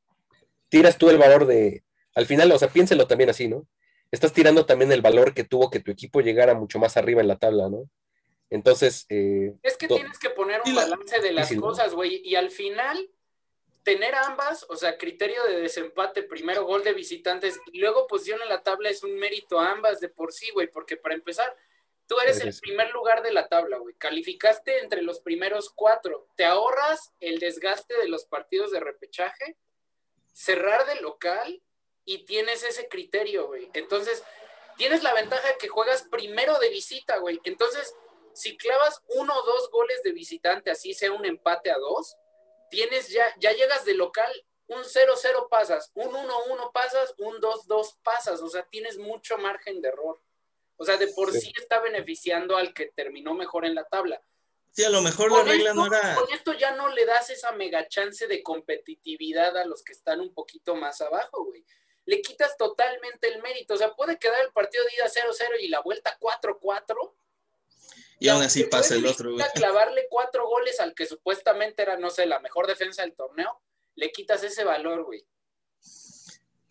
[SPEAKER 3] tiras tú el valor de, al final, o sea, piénselo también así, ¿no? Estás tirando también el valor que tuvo que tu equipo llegara mucho más arriba en la tabla, ¿no? Entonces, eh,
[SPEAKER 2] Es que tienes que poner un
[SPEAKER 4] la-
[SPEAKER 2] balance de las cosas, güey. Y al final, tener ambas, o sea, criterio de desempate, primero gol de visitantes y luego posición en la tabla es un mérito a ambas de por sí, güey. Porque para empezar, tú eres el primer lugar de la tabla, güey. Calificaste entre los primeros cuatro. Te ahorras el desgaste de los partidos de repechaje, cerrar de local y tienes ese criterio, güey. Entonces, tienes la ventaja de que juegas primero de visita, güey. Entonces, si clavas uno o dos goles de visitante, así sea un empate a dos, tienes ya, ya llegas de local, un 0-0 pasas, un 1-1 pasas, un 2-2 pasas, o sea, tienes mucho margen de error. O sea, de por
[SPEAKER 3] Sí.
[SPEAKER 2] sí está beneficiando al que terminó mejor en la tabla.
[SPEAKER 4] sí, a lo mejor la regla
[SPEAKER 2] esto,
[SPEAKER 4] no era.
[SPEAKER 2] con esto ya no le das esa mega chance de competitividad a los que están un poquito más abajo, güey. Le quitas totalmente el mérito. O sea, puede quedar el partido de ida 0-0 y la vuelta 4-4.
[SPEAKER 4] Y aún así pasa el otro, güey.
[SPEAKER 2] clavarle cuatro goles al que supuestamente era, no sé, la mejor defensa del torneo, le quitas ese valor, güey.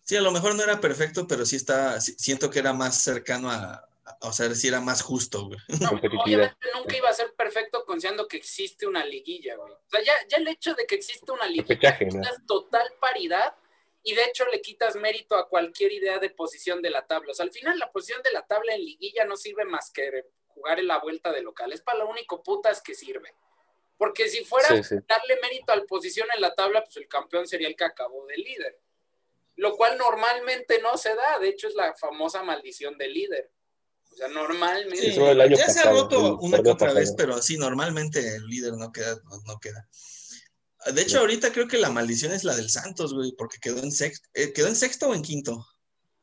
[SPEAKER 4] Sí, a lo mejor no era perfecto, pero sí está. siento que era más cercano a. a- o sea, sí era más justo, güey.
[SPEAKER 2] No, obviamente nunca iba a ser perfecto considerando que existe una liguilla, güey. O sea, ya, ya el hecho de que existe una liguilla,
[SPEAKER 3] Repechaje, ¿no?
[SPEAKER 2] quitas total paridad y de hecho le quitas mérito a cualquier idea de posición de la tabla. O sea, al final la posición de la tabla en liguilla no sirve más que jugar en la vuelta de local. Es para lo único putas que sirve. Porque si fuera
[SPEAKER 3] Sí, sí.
[SPEAKER 2] darle mérito al posición en la tabla, pues el campeón sería el que acabó de líder. Lo cual normalmente no se da. De hecho, es la famosa maldición del líder. O sea, normalmente.
[SPEAKER 3] Sí,
[SPEAKER 4] ya se ha roto una que otra vez, pero sí, normalmente el líder no queda, no, no queda. De hecho, ahorita creo que la maldición es la del Santos, güey, porque quedó en sexto. eh, ¿Quedó en sexto o en quinto?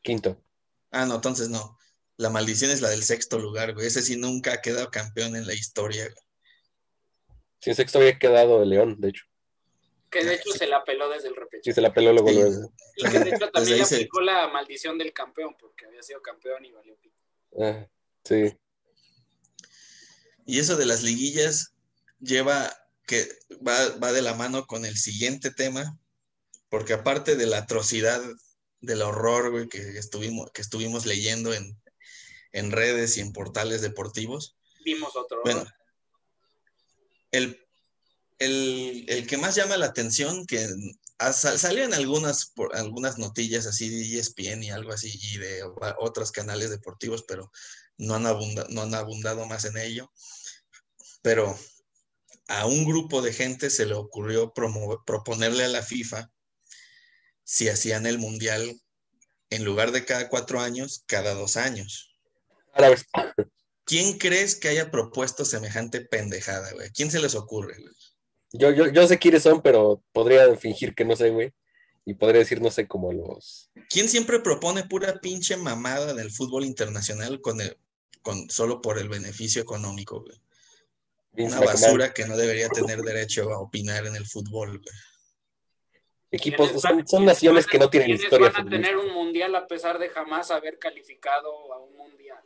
[SPEAKER 3] Quinto.
[SPEAKER 4] Ah, no, entonces no. La maldición es la del sexto lugar, güey. Ese sí nunca ha quedado campeón en la historia. güey.
[SPEAKER 3] Sí, en sexto había quedado el León, de hecho.
[SPEAKER 2] Que de hecho se la peló desde el
[SPEAKER 3] Sí,
[SPEAKER 2] repechaje.
[SPEAKER 3] se la peló luego,
[SPEAKER 4] Sí.
[SPEAKER 3] luego.
[SPEAKER 2] Y que de hecho también
[SPEAKER 4] se-
[SPEAKER 2] aplicó la maldición del campeón, porque había sido campeón y valió pito.
[SPEAKER 3] Ah, sí.
[SPEAKER 4] Y eso de las liguillas lleva que va, va de la mano con el siguiente tema, porque aparte de la atrocidad, del horror, güey, que estuvimos, que estuvimos leyendo en, en redes y en portales deportivos,
[SPEAKER 2] Vimos otro.
[SPEAKER 4] bueno, el, el, el que más llama la atención, que ah, sal- salieron algunas, por, algunas notillas así de ESPN y algo así, y de otros canales deportivos, pero no han, abunda- no han abundado más en ello. Pero a un grupo de gente se le ocurrió promo- proponerle a la FIFA si hacían el mundial en lugar de cada cuatro años, cada dos años. ¿Quién crees que haya propuesto semejante pendejada, güey? ¿Quién se les ocurre, güey?
[SPEAKER 3] Yo, yo, yo sé quiénes son, pero podría fingir que no sé, güey. Y podría decir, no sé, como los.
[SPEAKER 4] ¿Quién siempre propone pura pinche mamada del fútbol internacional con el, con, solo por el beneficio económico, güey?
[SPEAKER 3] Vince
[SPEAKER 4] Una
[SPEAKER 3] McMahon.
[SPEAKER 4] basura que no debería tener derecho a opinar en el fútbol, güey.
[SPEAKER 3] Equipos,
[SPEAKER 2] ¿Quiénes
[SPEAKER 3] son,
[SPEAKER 2] van-
[SPEAKER 3] son
[SPEAKER 2] quiénes
[SPEAKER 3] naciones que no tienen
[SPEAKER 2] quiénes
[SPEAKER 3] historia.
[SPEAKER 2] van a tener un mundial a pesar de jamás haber calificado a un mundial?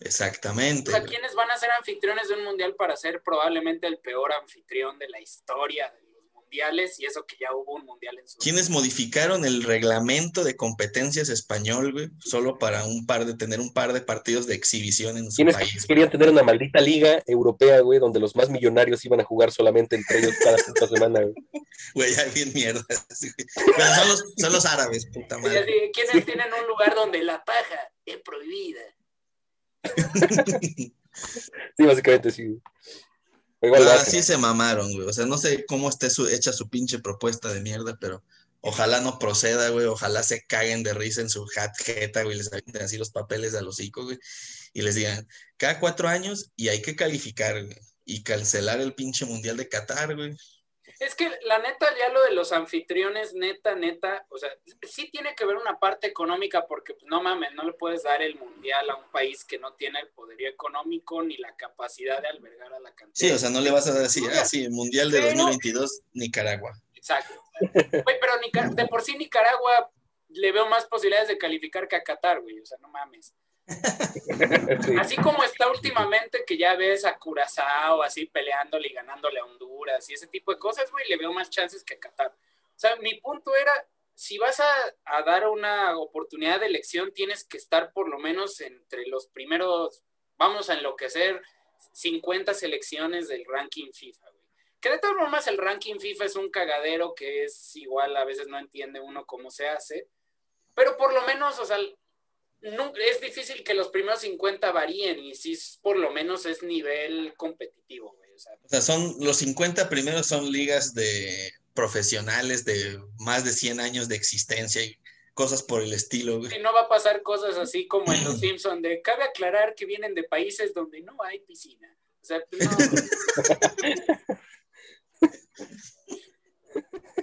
[SPEAKER 4] Exactamente.
[SPEAKER 2] O sea,
[SPEAKER 4] güey.
[SPEAKER 2] ¿quiénes van a ser anfitriones de un mundial para ser probablemente el peor anfitrión de la historia los mundiales? Y eso que ya hubo un mundial en su
[SPEAKER 4] ¿Quiénes modificaron el reglamento de competencias español, güey? Solo para un par de tener un par de partidos de exhibición en su
[SPEAKER 3] ¿Quiénes
[SPEAKER 4] país. güey?
[SPEAKER 3] querían tener una maldita liga europea, güey, donde los más millonarios iban a jugar solamente entre ellos cada puta semana, güey?
[SPEAKER 4] Güey, ya bien mierda. Pero son los, son los árabes, puta madre.
[SPEAKER 2] ¿Quiénes tienen un lugar donde la paja es prohibida?
[SPEAKER 3] Sí, básicamente sí. güey. Igual
[SPEAKER 4] Ah, sí se mamaron, güey. O sea, no sé cómo esté su, hecha su pinche propuesta de mierda, pero ojalá no proceda, güey. Ojalá se caguen de risa en su hat jeta, güey. Les avienten así los papeles de los hocico, güey. Y les digan, cada cuatro años y hay que calificar, güey. Y cancelar el pinche mundial de Qatar, güey.
[SPEAKER 2] Es que la neta, ya lo de los anfitriones, neta, neta, o sea, sí tiene que ver una parte económica porque pues, no mames, no le puedes dar el mundial a un país que no tiene el poderío económico ni la capacidad de albergar a la cantidad.
[SPEAKER 4] Sí, o sea, no le vas a decir, ah, sí, mundial de
[SPEAKER 2] Pero-
[SPEAKER 4] 2022, Nicaragua.
[SPEAKER 2] Exacto. Güey, pero de por sí Nicaragua le veo más posibilidades de calificar que a Qatar, güey, o sea, no mames.
[SPEAKER 3] Sí.
[SPEAKER 2] Así como está últimamente que ya ves a Curazao así peleándole y ganándole a Honduras y ese tipo de cosas, güey, le veo más chances que a Qatar. O sea, mi punto era, si vas a, dar una oportunidad de elección, tienes que estar por lo menos entre los primeros, vamos a enloquecer, 50 selecciones del ranking FIFA. Que de todas formas el ranking FIFA es un cagadero que es igual, a veces no entiende uno cómo se hace, pero por lo menos, o sea, no- es difícil que los primeros 50 varíen y si es- por lo menos es nivel competitivo, güey. O sea,
[SPEAKER 4] O sea, son los 50 primeros son ligas de profesionales de más de 100 años de existencia y cosas por el estilo, güey.
[SPEAKER 2] y no va a pasar cosas así como en Los Simpson de cabe aclarar que vienen de países donde no hay piscina. O sea, no.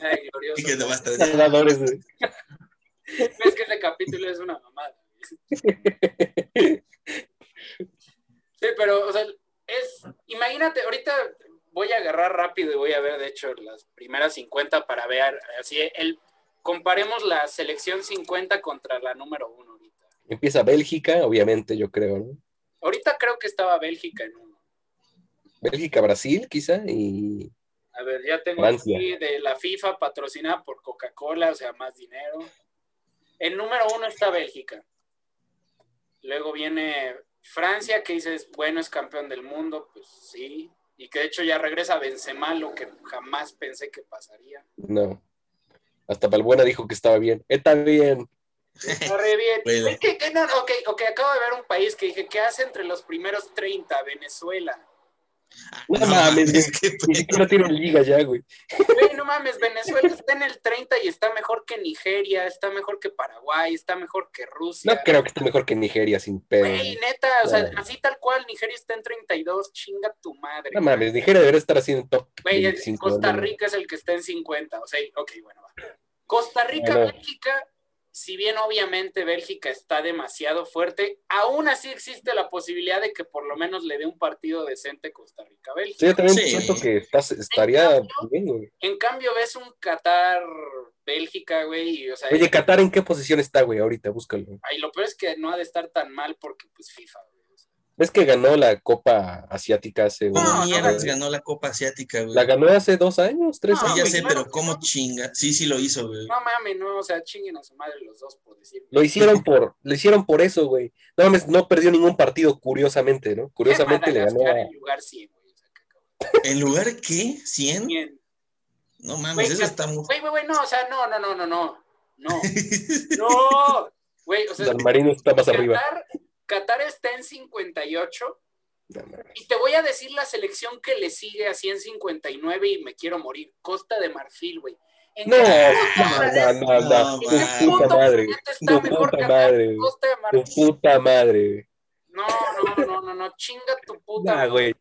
[SPEAKER 2] Ay, glorioso.
[SPEAKER 4] Y que te va a estar-
[SPEAKER 3] Nadadores, güey.
[SPEAKER 2] Es que ese capítulo es una mamada. Sí, pero, o sea, es, imagínate, ahorita voy a agarrar rápido y voy a ver, de hecho, las primeras 50 para ver, así, el, comparemos la selección 50 contra la número 1 ahorita.
[SPEAKER 3] Empieza Bélgica, obviamente, yo creo, ¿no?
[SPEAKER 2] Ahorita creo que estaba Bélgica en uno.
[SPEAKER 3] Bélgica, Brasil, quizá, y
[SPEAKER 2] A ver, ya tengo
[SPEAKER 3] Francia.
[SPEAKER 2] aquí de la FIFA patrocinada por Coca-Cola, o sea, más dinero. El número uno está Bélgica. Luego viene Francia, que dices, bueno, es campeón del mundo, pues sí. Y que de hecho ya regresa Benzema, lo que jamás pensé que pasaría.
[SPEAKER 3] no. Hasta Balbuena dijo que estaba bien. Está bien.
[SPEAKER 2] Está re bien.
[SPEAKER 4] Bueno.
[SPEAKER 2] Es que- que no, ok, ok, acabo de ver un país que dije, ¿qué hace entre los primeros 30? Venezuela.
[SPEAKER 3] No,
[SPEAKER 4] No
[SPEAKER 3] mames, güey. Ni siquiera tienen liga ya, güey.
[SPEAKER 2] Güey, no mames, Venezuela está en el 30 y está mejor que Nigeria, está mejor que Paraguay, está mejor que Rusia.
[SPEAKER 3] No creo que esté mejor que Nigeria sin pedo.
[SPEAKER 2] Güey, neta, o sea,
[SPEAKER 3] No.
[SPEAKER 2] así tal cual, Nigeria está en 32, chinga tu madre.
[SPEAKER 3] No mames, Nigeria debería estar así en top
[SPEAKER 2] Güey, el-
[SPEAKER 3] 25.
[SPEAKER 2] Costa. Rica es el que está en 50, o sea, ok, bueno, va. Costa Rica,
[SPEAKER 3] Bueno.
[SPEAKER 2] Bélgica, si bien obviamente Bélgica está demasiado fuerte, aún así existe la posibilidad de que por lo menos le dé un partido decente Costa
[SPEAKER 3] Sí,
[SPEAKER 2] Rica-Bélgica.
[SPEAKER 3] yo también
[SPEAKER 4] Sí.
[SPEAKER 3] siento que estás- estaría bien, güey.
[SPEAKER 2] En cambio, ves un Qatar-Bélgica, güey, y, o sea,
[SPEAKER 3] Oye, Qatar, ¿en qué posición está, güey? Ahorita, búscalo.
[SPEAKER 2] ay, lo peor es que no ha de estar tan mal porque, pues, FIFA, güey.
[SPEAKER 3] ¿Ves que ganó la Copa Asiática hace
[SPEAKER 4] ¿Cómo
[SPEAKER 3] unos-
[SPEAKER 4] mierdas ganó la Copa Asiática, güey?
[SPEAKER 3] La ganó hace dos años, tres
[SPEAKER 2] No,
[SPEAKER 3] años.
[SPEAKER 4] ya sé,
[SPEAKER 2] claro
[SPEAKER 4] pero ¿cómo
[SPEAKER 2] no.
[SPEAKER 4] chinga? Sí, sí lo hizo, güey.
[SPEAKER 2] No mames, no, o sea, chinguen a su madre los dos por decir.
[SPEAKER 3] Lo hicieron por, lo hicieron por eso, güey. No mames, no perdió ningún partido, curiosamente, ¿no? Curiosamente le ganó a...
[SPEAKER 2] en lugar 100, güey. O sea, que acabó.
[SPEAKER 4] ¿En lugar qué? ¿100?
[SPEAKER 2] 100.
[SPEAKER 4] No mames,
[SPEAKER 2] Güey,
[SPEAKER 4] eso está muy.
[SPEAKER 2] Güey, güey, güey, no, o sea, no, no, no, no, no. No. No. Güey, o sea,
[SPEAKER 3] San Marino está más arriba.
[SPEAKER 2] Qatar, está en 58
[SPEAKER 3] No mames.
[SPEAKER 2] y te voy a decir la selección que le sigue así en 59 y me quiero morir. Costa de Marfil, güey. ¿En
[SPEAKER 3] No, no, no, no, no.
[SPEAKER 4] No,
[SPEAKER 3] Tu puta
[SPEAKER 2] puto
[SPEAKER 3] madre. Tu
[SPEAKER 2] mejor
[SPEAKER 3] puta madre.
[SPEAKER 2] que
[SPEAKER 3] güey.
[SPEAKER 2] Costa de
[SPEAKER 3] Tu
[SPEAKER 2] Marfil?
[SPEAKER 3] puta madre. güey.
[SPEAKER 2] No, no, no, no, no, chinga tu puta
[SPEAKER 3] güey.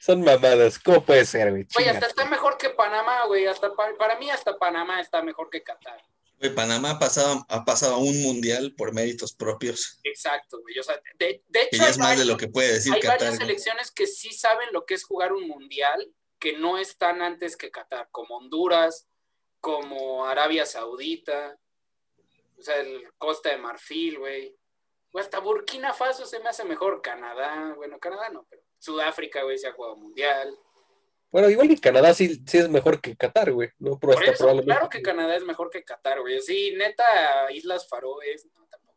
[SPEAKER 3] Son mamadas. ¿Cómo puede ser, güey?
[SPEAKER 2] Güey, hasta está mejor que Panamá, güey. Hasta pa- para mí hasta Panamá está mejor que Qatar.
[SPEAKER 4] Güey, Panamá ha pasado, ha pasado a un mundial por méritos propios.
[SPEAKER 2] Exacto, güey. O sea, de, de hecho,
[SPEAKER 4] es más de lo que puede decir
[SPEAKER 2] hay
[SPEAKER 4] Qatar.
[SPEAKER 2] varias selecciones que sí saben lo que es jugar un mundial, que no están antes que Qatar, como Honduras, como Arabia Saudita, o sea, el Costa de Marfil, güey. O hasta Burkina Faso se me hace mejor. Canadá, bueno, Canadá no, pero Sudáfrica, güey, se ha jugado mundial.
[SPEAKER 3] Bueno, igual que Canadá sí, sí es mejor que Qatar, güey. No, pero
[SPEAKER 2] Por
[SPEAKER 3] hasta
[SPEAKER 2] eso,
[SPEAKER 3] probablemente.
[SPEAKER 2] claro que Canadá es mejor que Qatar, güey. Sí, neta, Islas Faroes, no, tampoco.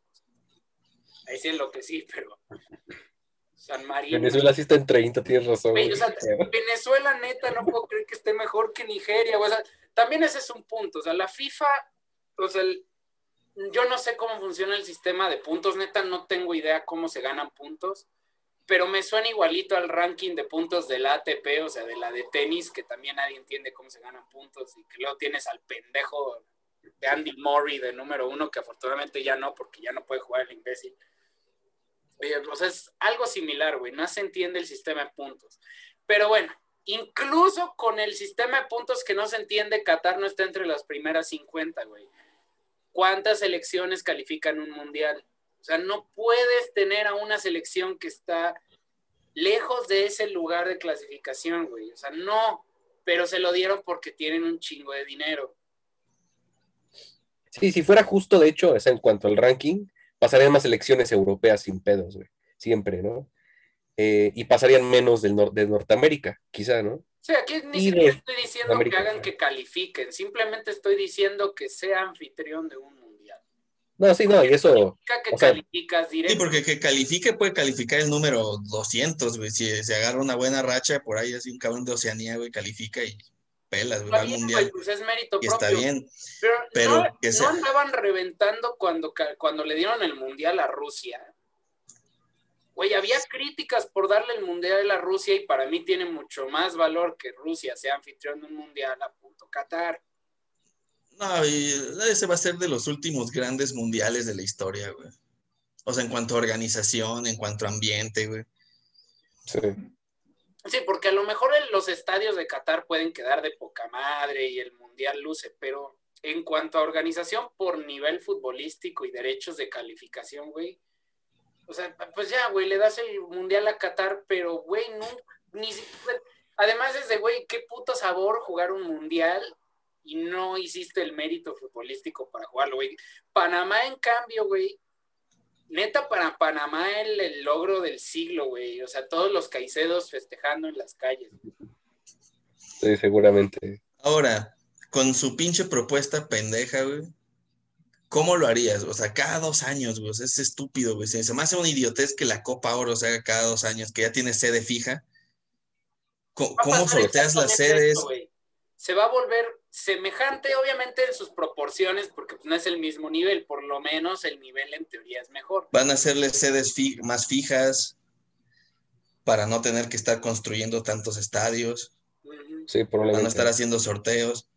[SPEAKER 2] Ahí sí es lo que sí, pero. San Marino.
[SPEAKER 3] Venezuela sí está en 30, tienes razón.
[SPEAKER 2] Güey,
[SPEAKER 3] güey.
[SPEAKER 2] o sea, Venezuela, neta, no puedo creer que esté mejor que Nigeria. güey. O sea, también ese es un punto. O sea, la FIFA, o sea, el- yo no sé cómo funciona el sistema de puntos. Neta, no tengo idea cómo se ganan puntos. Pero me suena igualito al ranking de puntos del ATP, o sea, de la de tenis, que también nadie entiende cómo se ganan puntos. Y que luego tienes al pendejo de Andy Murray de número uno, que afortunadamente ya no, porque ya no puede jugar el imbécil. Oye, o sea, es algo similar, güey. No se entiende el sistema de puntos. Pero bueno, incluso con el sistema de puntos que no se entiende, Qatar no está entre las primeras 50, güey. ¿Cuántas selecciones califican un mundial? O sea, no puedes tener a una selección que está lejos de ese lugar de clasificación, güey. O sea, no. Pero se lo dieron porque tienen un chingo de dinero.
[SPEAKER 3] Sí, si fuera justo, de hecho, o sea, en cuanto al ranking, pasarían más elecciones europeas sin pedos, güey. Siempre, ¿no? Eh, y pasarían menos del nor- de Norteamérica, quizá, ¿no?
[SPEAKER 2] O sea, aquí ni siquiera estoy diciendo
[SPEAKER 3] América.
[SPEAKER 2] que hagan que califiquen. Simplemente estoy diciendo que sea anfitrión de un.
[SPEAKER 3] No, sí, no, y eso,
[SPEAKER 2] Significa que
[SPEAKER 3] o sea,
[SPEAKER 2] calificas directo.
[SPEAKER 4] Sí, porque que califique puede calificar el número 200, güey. Si se agarra una buena racha por ahí, así un cabrón de Oceanía, güey, califica y pelas, güey, al mundial.
[SPEAKER 2] pues es mérito
[SPEAKER 4] Y
[SPEAKER 2] propio.
[SPEAKER 4] está bien.
[SPEAKER 2] Pero,
[SPEAKER 4] pero
[SPEAKER 2] no,
[SPEAKER 4] que
[SPEAKER 2] no andaban reventando cuando, cuando le dieron el mundial a Rusia. Güey, había críticas por darle el mundial a Rusia y para mí tiene mucho más valor que Rusia sea anfitrión de un mundial a punto Qatar.
[SPEAKER 4] No, y ese va a ser de los últimos grandes mundiales de la historia, güey. O sea, en cuanto a organización, en cuanto a ambiente, güey.
[SPEAKER 3] sí.
[SPEAKER 2] Sí, porque a lo mejor en los estadios de Qatar pueden quedar de poca madre y el mundial luce, pero en cuanto a organización por nivel futbolístico y derechos de calificación, güey. O sea, pues ya, güey, le das el mundial a Qatar, pero, güey, no, ni siquiera. Además es de, güey, qué puto sabor jugar un mundial y no hiciste el mérito futbolístico para jugarlo, güey. Panamá, en cambio, güey, neta para Panamá el, el logro del siglo, güey. O sea, todos los caicedos festejando en las calles.
[SPEAKER 3] Sí, seguramente.
[SPEAKER 4] Ahora, con su pinche propuesta pendeja, güey. ¿Cómo lo harías? O sea, cada dos años, güey. o sea, es estúpido, güey. Se me hace una idiotez que la Copa Oro se haga cada dos años, que ya tiene sede fija. ¿Cómo
[SPEAKER 2] pasar
[SPEAKER 4] sorteas las sedes?
[SPEAKER 2] esto. Se va a volver semejante, obviamente, en sus proporciones, porque pues, no es el mismo nivel. Por lo menos el nivel en teoría es mejor.
[SPEAKER 4] Van a hacerle sedes fi- más fijas para no tener que estar construyendo tantos estadios.
[SPEAKER 2] Ujú.
[SPEAKER 3] Sí,
[SPEAKER 4] Van a
[SPEAKER 3] probablemente.
[SPEAKER 4] estar haciendo sorteos.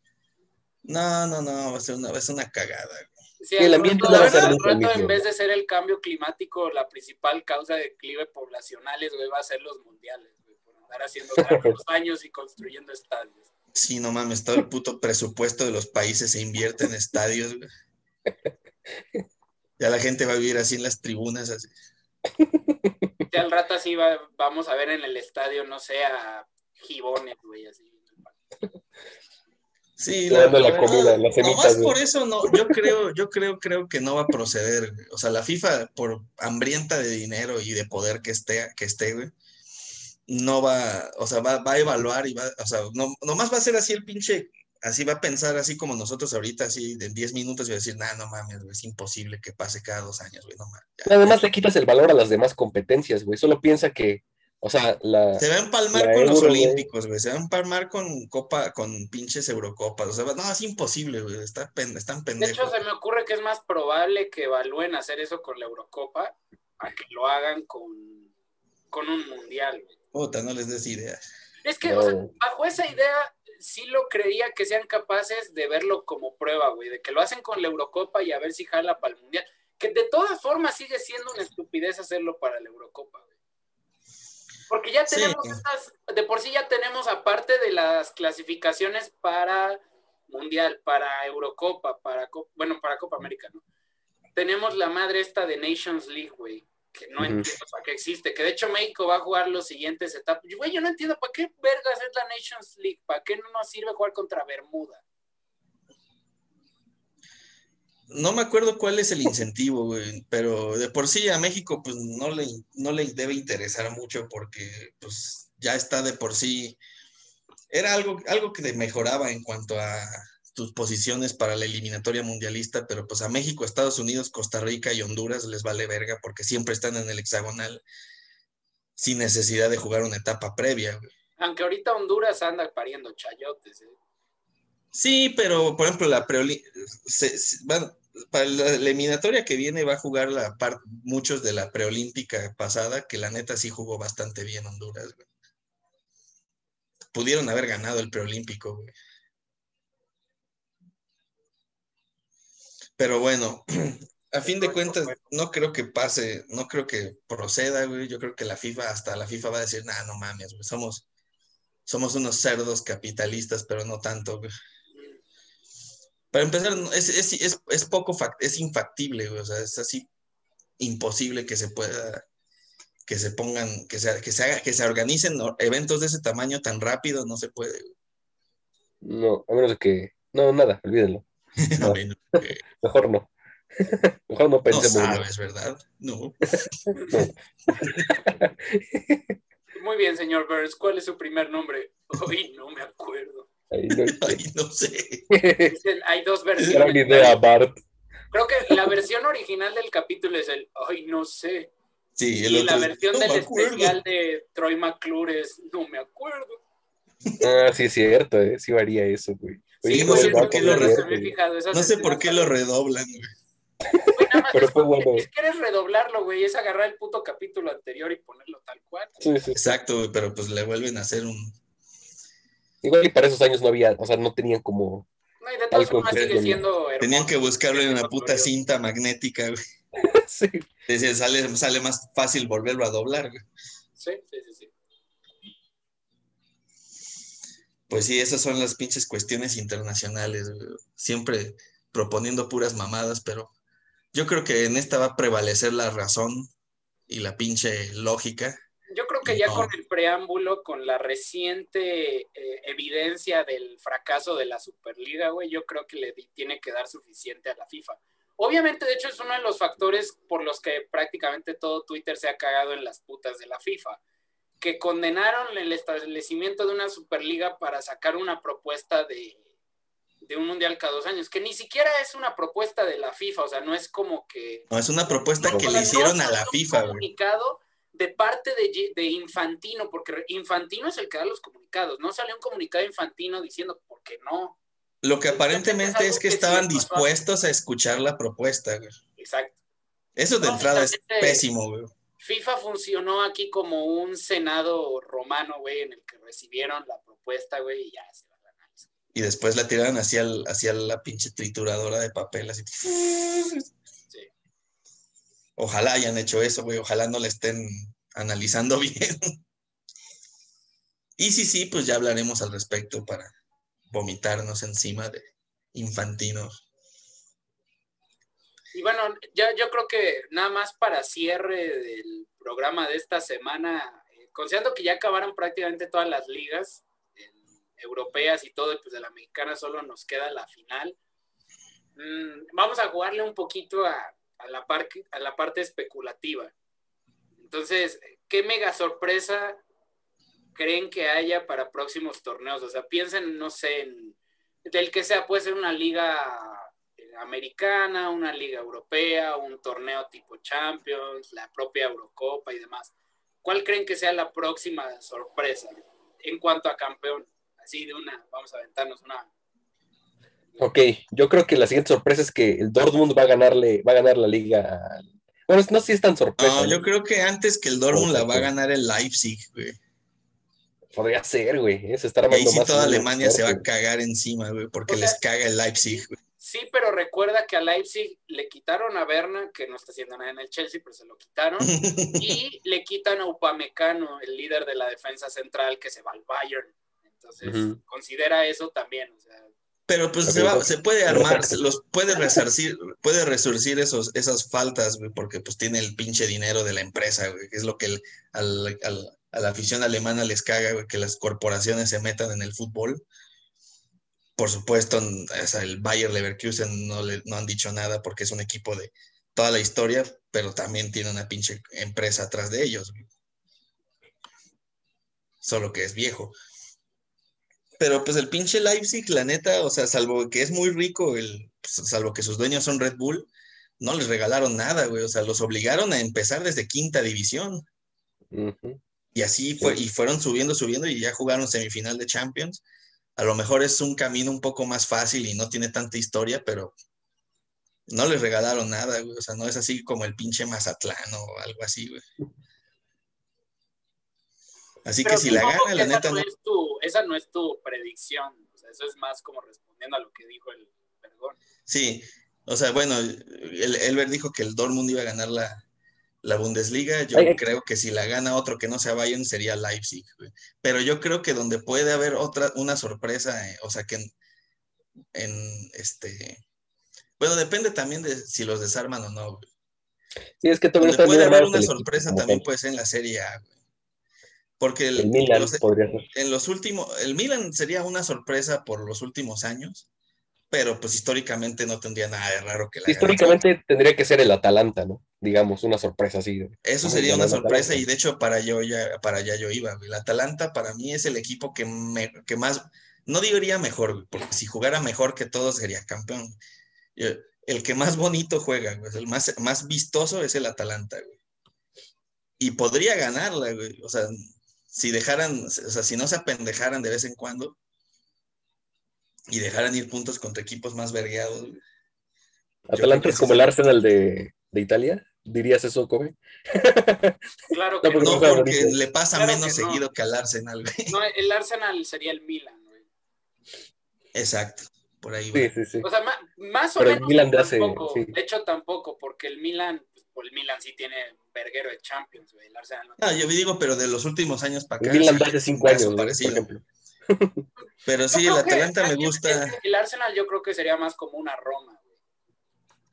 [SPEAKER 4] No, no, no, va a ser una, va a ser una cagada. güey.
[SPEAKER 2] Sí,
[SPEAKER 3] Y el ambiente
[SPEAKER 2] rato-
[SPEAKER 3] no va a ser
[SPEAKER 2] rato,
[SPEAKER 3] mismo.
[SPEAKER 2] en vez de ser el cambio climático, la principal causa de declive poblacionales, güey, va a ser los mundiales, güey, por andar haciendo tantos años y construyendo estadios.
[SPEAKER 4] Sí, no mames, todo el puto presupuesto de los países se invierte en estadios. güey. Ya la gente va a vivir así en las tribunas, así.
[SPEAKER 2] Ya al rato así va- vamos a ver en el estadio, no sé, a gibones, güey, así.
[SPEAKER 4] Sí,
[SPEAKER 3] Llevando la
[SPEAKER 4] verdad,
[SPEAKER 3] comida, las semitas,
[SPEAKER 4] nomás
[SPEAKER 3] güey.
[SPEAKER 4] por eso no, yo creo, yo creo, creo que no va a proceder. güey. O sea, la FIFA, por hambrienta de dinero y de poder que esté, que esté, güey, no va, o sea, va, va a evaluar y va, o sea, no, nomás va a ser así el pinche, así va a pensar así como nosotros ahorita, así de 10 minutos y va a decir, nah, no mames, güey, es imposible que pase cada dos años, güey, no mames. ya".
[SPEAKER 3] Además le quitas el valor a las demás competencias, güey. Solo piensa que O sea, la.
[SPEAKER 4] Se va a empalmar con los
[SPEAKER 3] Euro.
[SPEAKER 4] Olímpicos, güey. Se va a empalmar con Copa, con pinches Eurocopas. O sea, no, es imposible, güey. Está pen- están
[SPEAKER 2] De
[SPEAKER 4] pendejos.
[SPEAKER 2] hecho, se me ocurre que es más probable que evalúen hacer eso con la Eurocopa a que lo hagan con, con un mundial. güey.
[SPEAKER 4] Puta, no les des ideas.
[SPEAKER 2] Es que,
[SPEAKER 3] No.
[SPEAKER 2] o sea, bajo esa idea, sí lo creía que sean capaces de verlo como prueba, güey, de que lo hacen con la Eurocopa y a ver si jala para el mundial. Que de todas formas sigue siendo una estupidez hacerlo para la Eurocopa, güey. Porque ya
[SPEAKER 4] Sí.
[SPEAKER 2] tenemos estas, de por sí ya tenemos, aparte de las clasificaciones para Mundial, para Eurocopa, para, bueno, para Copa América, ¿no? Tenemos la madre esta de Nations League, güey, que no entiendo para qué existe, que de hecho México va a jugar los siguientes etapas. Güey, yo no entiendo para qué vergas es la Nations League, para qué no nos sirve jugar contra Bermuda.
[SPEAKER 4] No me acuerdo cuál es el incentivo, güey, pero de por sí a México pues no le, no le debe interesar mucho porque pues ya está de por sí. Era algo, algo que mejoraba en cuanto a tus posiciones para la eliminatoria mundialista, pero pues a México, Estados Unidos, Costa Rica y Honduras les vale verga porque siempre están en el hexagonal sin necesidad de jugar una etapa previa, güey.
[SPEAKER 2] Aunque ahorita Honduras anda pariendo chayotes, ¿eh?
[SPEAKER 4] Sí, pero por ejemplo, la preoli- se- se- bueno, para la, la eliminatoria que viene va a jugar la par- muchos de la preolímpica pasada, que la neta sí jugó bastante bien Honduras, güey. Pudieron haber ganado el preolímpico, güey. Pero bueno, a fin de cuentas, no creo que pase, no creo que proceda, güey. Yo creo que la FIFA, hasta la FIFA va a decir, nah, no mames, güey, somos, somos unos cerdos capitalistas, pero no tanto, güey. Para empezar, es, es, es, es poco, es infactible, güey, o sea, es así imposible que se pueda, que se pongan, que se, que se haga, que se organicen eventos de ese tamaño tan rápido, no se puede. güey.
[SPEAKER 3] No, a menos que. No, nada, olvídenlo. Mejor no. Mejor no
[SPEAKER 4] no
[SPEAKER 3] pensemos.
[SPEAKER 4] sabes, ¿verdad? No.
[SPEAKER 2] Muy bien, señor Burns, ¿cuál es su primer nombre? Hoy no me acuerdo.
[SPEAKER 3] No-
[SPEAKER 4] Ay, no sé.
[SPEAKER 2] Dicen, hay dos versiones.
[SPEAKER 3] Gran idea, Bart.
[SPEAKER 2] Creo que la versión original del capítulo es el Ay, no sé.
[SPEAKER 4] Sí, el
[SPEAKER 2] Y
[SPEAKER 4] otro
[SPEAKER 2] la
[SPEAKER 4] es,
[SPEAKER 2] versión
[SPEAKER 4] "No
[SPEAKER 2] del
[SPEAKER 4] me acuerdo".
[SPEAKER 2] especial de Troy McClure es No me acuerdo.
[SPEAKER 3] Ah, sí, es cierto, eh. Sí varía eso, güey.
[SPEAKER 4] Sí, no sé por qué lo
[SPEAKER 2] esas
[SPEAKER 4] No sé por qué lo redoblan, güey.
[SPEAKER 3] Pero
[SPEAKER 2] es,
[SPEAKER 3] fue bueno.
[SPEAKER 2] es que eres redoblarlo, güey, es agarrar el puto capítulo anterior y ponerlo tal cual.
[SPEAKER 3] Sí, sí.
[SPEAKER 4] Exacto, güey, pero pues le vuelven a hacer un.
[SPEAKER 3] Igual y para esos años no había, o sea, no tenían como.
[SPEAKER 2] No, y de todas formas sigue siendo hermoso.
[SPEAKER 4] Tenían que buscarlo en una puta cinta magnética, güey.
[SPEAKER 3] sí.
[SPEAKER 4] Decía, sale, sale más fácil volverlo a doblar, güey.
[SPEAKER 2] Sí, sí, sí, sí.
[SPEAKER 4] Pues sí, esas son las pinches cuestiones internacionales. Siempre proponiendo puras mamadas, pero yo creo que en esta va a prevalecer la razón y la pinche lógica.
[SPEAKER 2] Yo creo que ya
[SPEAKER 4] No.
[SPEAKER 2] con el preámbulo, con la reciente eh, evidencia del fracaso de la Superliga, güey, yo creo que le tiene que dar suficiente a la FIFA. Obviamente, de hecho, es uno de los factores por los que prácticamente todo Twitter se ha cagado en las putas de la FIFA, que condenaron el establecimiento de una Superliga para sacar una propuesta de, de un mundial cada dos años, que ni siquiera es una propuesta de la FIFA, o sea, no es como que
[SPEAKER 4] No, es una propuesta
[SPEAKER 2] no,
[SPEAKER 4] que le hicieron
[SPEAKER 2] no
[SPEAKER 4] a la
[SPEAKER 2] un
[SPEAKER 4] FIFA, güey.
[SPEAKER 2] comunicado de parte de, Infantino, porque Infantino es el que da los comunicados. No salió un comunicado Infantino diciendo por qué no.
[SPEAKER 4] Lo que aparentemente es que estaban dispuestos a escuchar la propuesta, güey.
[SPEAKER 2] Exacto.
[SPEAKER 4] Eso de
[SPEAKER 2] No,
[SPEAKER 4] entrada es pésimo, güey.
[SPEAKER 2] FIFA funcionó aquí como un senado romano, güey, en el que recibieron la propuesta, güey, y ya se va a ganar.
[SPEAKER 4] Y después la tiraron hacia, el- hacia la pinche trituradora de papel, así.
[SPEAKER 2] Sí.
[SPEAKER 4] Ojalá hayan hecho eso, güey. Ojalá no le estén analizando bien. Y sí, sí, pues ya hablaremos al respecto para vomitarnos encima de infantinos.
[SPEAKER 2] Y bueno, ya yo creo que nada más para cierre del programa de esta semana, eh, considerando que ya acabaron prácticamente todas las ligas eh, europeas y todo, pues de la mexicana solo nos queda la final. Mm, vamos a jugarle un poquito a, a la par- a la parte especulativa. Entonces, ¿qué mega sorpresa creen que haya para próximos torneos? O sea, piensen, no sé, en, del que sea, puede ser una liga americana, una liga europea, un torneo tipo Champions, la propia Eurocopa y demás. ¿cuál creen que sea la próxima sorpresa en cuanto a campeón? Así de una, vamos a aventarnos una.
[SPEAKER 3] Ok, yo creo que la siguiente sorpresa es que el Dortmund va a ganarle, va a ganar la liga. Bueno, no sé si es tan sorpresa.
[SPEAKER 4] No, yo creo que antes que el Dortmund la va a ganar el Leipzig, güey.
[SPEAKER 3] Podría ser, güey. Se está
[SPEAKER 4] Y ahí sí
[SPEAKER 3] más
[SPEAKER 4] toda Alemania se va a cagar encima, güey, porque
[SPEAKER 2] O sea-
[SPEAKER 4] les caga el Leipzig, güey.
[SPEAKER 2] Sí, pero recuerda que a Leipzig le quitaron a Berna, que no está haciendo nada en el Chelsea, pero se lo quitaron. y le quitan a Upamecano, el líder de la defensa central, que se va al Bayern. Entonces, considera eso también. O sea,
[SPEAKER 4] Pero pues se, va, se puede armar, los puede resarcir, puede resurcir esos, esas faltas, güey, porque pues tiene el pinche dinero de la empresa, güey, que es lo que el- al- al- a la afición alemana les caga, güey, que las corporaciones se metan en el fútbol. Por supuesto, o sea, el Bayer Leverkusen no, le, no han dicho nada porque es un equipo de toda la historia, pero también tiene una pinche empresa atrás de ellos. Solo que es viejo. Pero pues el pinche Leipzig, la neta, o sea, salvo que es muy rico, el, pues, salvo que sus dueños son Red Bull, no les regalaron nada, güey. O sea, los obligaron a empezar desde quinta división. Y así fue, y fueron subiendo, subiendo, y ya jugaron semifinal de Champions. A lo mejor es un camino un poco más fácil y no tiene tanta historia, pero no les regalaron nada, güey. O sea, no es así como el pinche Mazatlán o algo así, güey. Así que si la gana, la neta
[SPEAKER 2] no
[SPEAKER 4] no.
[SPEAKER 2] es tu, esa no es tu predicción. O sea, eso es más como respondiendo a lo que dijo el Vergón.
[SPEAKER 4] Sí, o sea, bueno, el, Elber dijo que el Dortmund iba a ganar la, la Bundesliga. Yo creo que si la gana otro que no sea Bayern sería Leipzig. güey. Pero yo creo que donde puede haber otra, una sorpresa, eh, o sea, que en, en, este. Bueno, depende también de si los desarman o no. güey.
[SPEAKER 3] Sí, es que
[SPEAKER 4] Donde
[SPEAKER 3] está
[SPEAKER 4] puede haber una
[SPEAKER 3] equipo
[SPEAKER 4] sorpresa también puede ser en la Serie A. güey. Porque el-
[SPEAKER 3] El Milan
[SPEAKER 4] los-
[SPEAKER 3] podría ser.
[SPEAKER 4] en los últimos, el Milan sería una sorpresa por los últimos años, pero pues históricamente no tendría nada de raro que la gane.
[SPEAKER 3] Históricamente tendría que ser el Atalanta, ¿no? Digamos, una sorpresa así.
[SPEAKER 4] Eso sería una sorpresa y de hecho para yo ya para allá yo iba. El Atalanta para mí es el equipo que, me- que más, no diría mejor, porque si jugara mejor que todos sería campeón. El que más bonito juega, el más, más vistoso es el Atalanta, güey. Y podría ganarla, güey. O sea, si dejaran, o sea, si no se apendejaran de vez en cuando y dejaran ir puntos contra equipos más vergueados.
[SPEAKER 3] Atalanta es como el
[SPEAKER 4] el-
[SPEAKER 3] Arsenal de, de Italia. ¿Dirías eso, Kobe?
[SPEAKER 2] Claro
[SPEAKER 3] No,
[SPEAKER 2] que
[SPEAKER 3] porque
[SPEAKER 2] no.
[SPEAKER 4] No,
[SPEAKER 3] juega
[SPEAKER 4] porque le pasa
[SPEAKER 2] Claro
[SPEAKER 4] menos
[SPEAKER 2] que no.
[SPEAKER 4] seguido que al Arsenal, güey.
[SPEAKER 2] No, el Arsenal sería el Milan, güey.
[SPEAKER 4] Exacto, por ahí va.
[SPEAKER 3] Sí, sí, sí.
[SPEAKER 2] O sea, ma- más, o
[SPEAKER 3] Pero el
[SPEAKER 2] menos
[SPEAKER 3] Milan de hace-
[SPEAKER 2] tampoco.
[SPEAKER 3] sí.
[SPEAKER 2] De hecho, tampoco, porque el Milan, pues, el Milan sí tiene verguero de Champions, güey. El Arsenal no.
[SPEAKER 4] No, yo digo, pero de los últimos años para
[SPEAKER 3] El
[SPEAKER 4] acá.
[SPEAKER 3] Milan
[SPEAKER 4] sí,
[SPEAKER 3] de hace cinco
[SPEAKER 4] un
[SPEAKER 3] años, ¿no? por ejemplo.
[SPEAKER 4] Pero sí, el
[SPEAKER 2] que-
[SPEAKER 4] Atalanta me gusta.
[SPEAKER 2] El Arsenal yo creo que sería más como una Roma,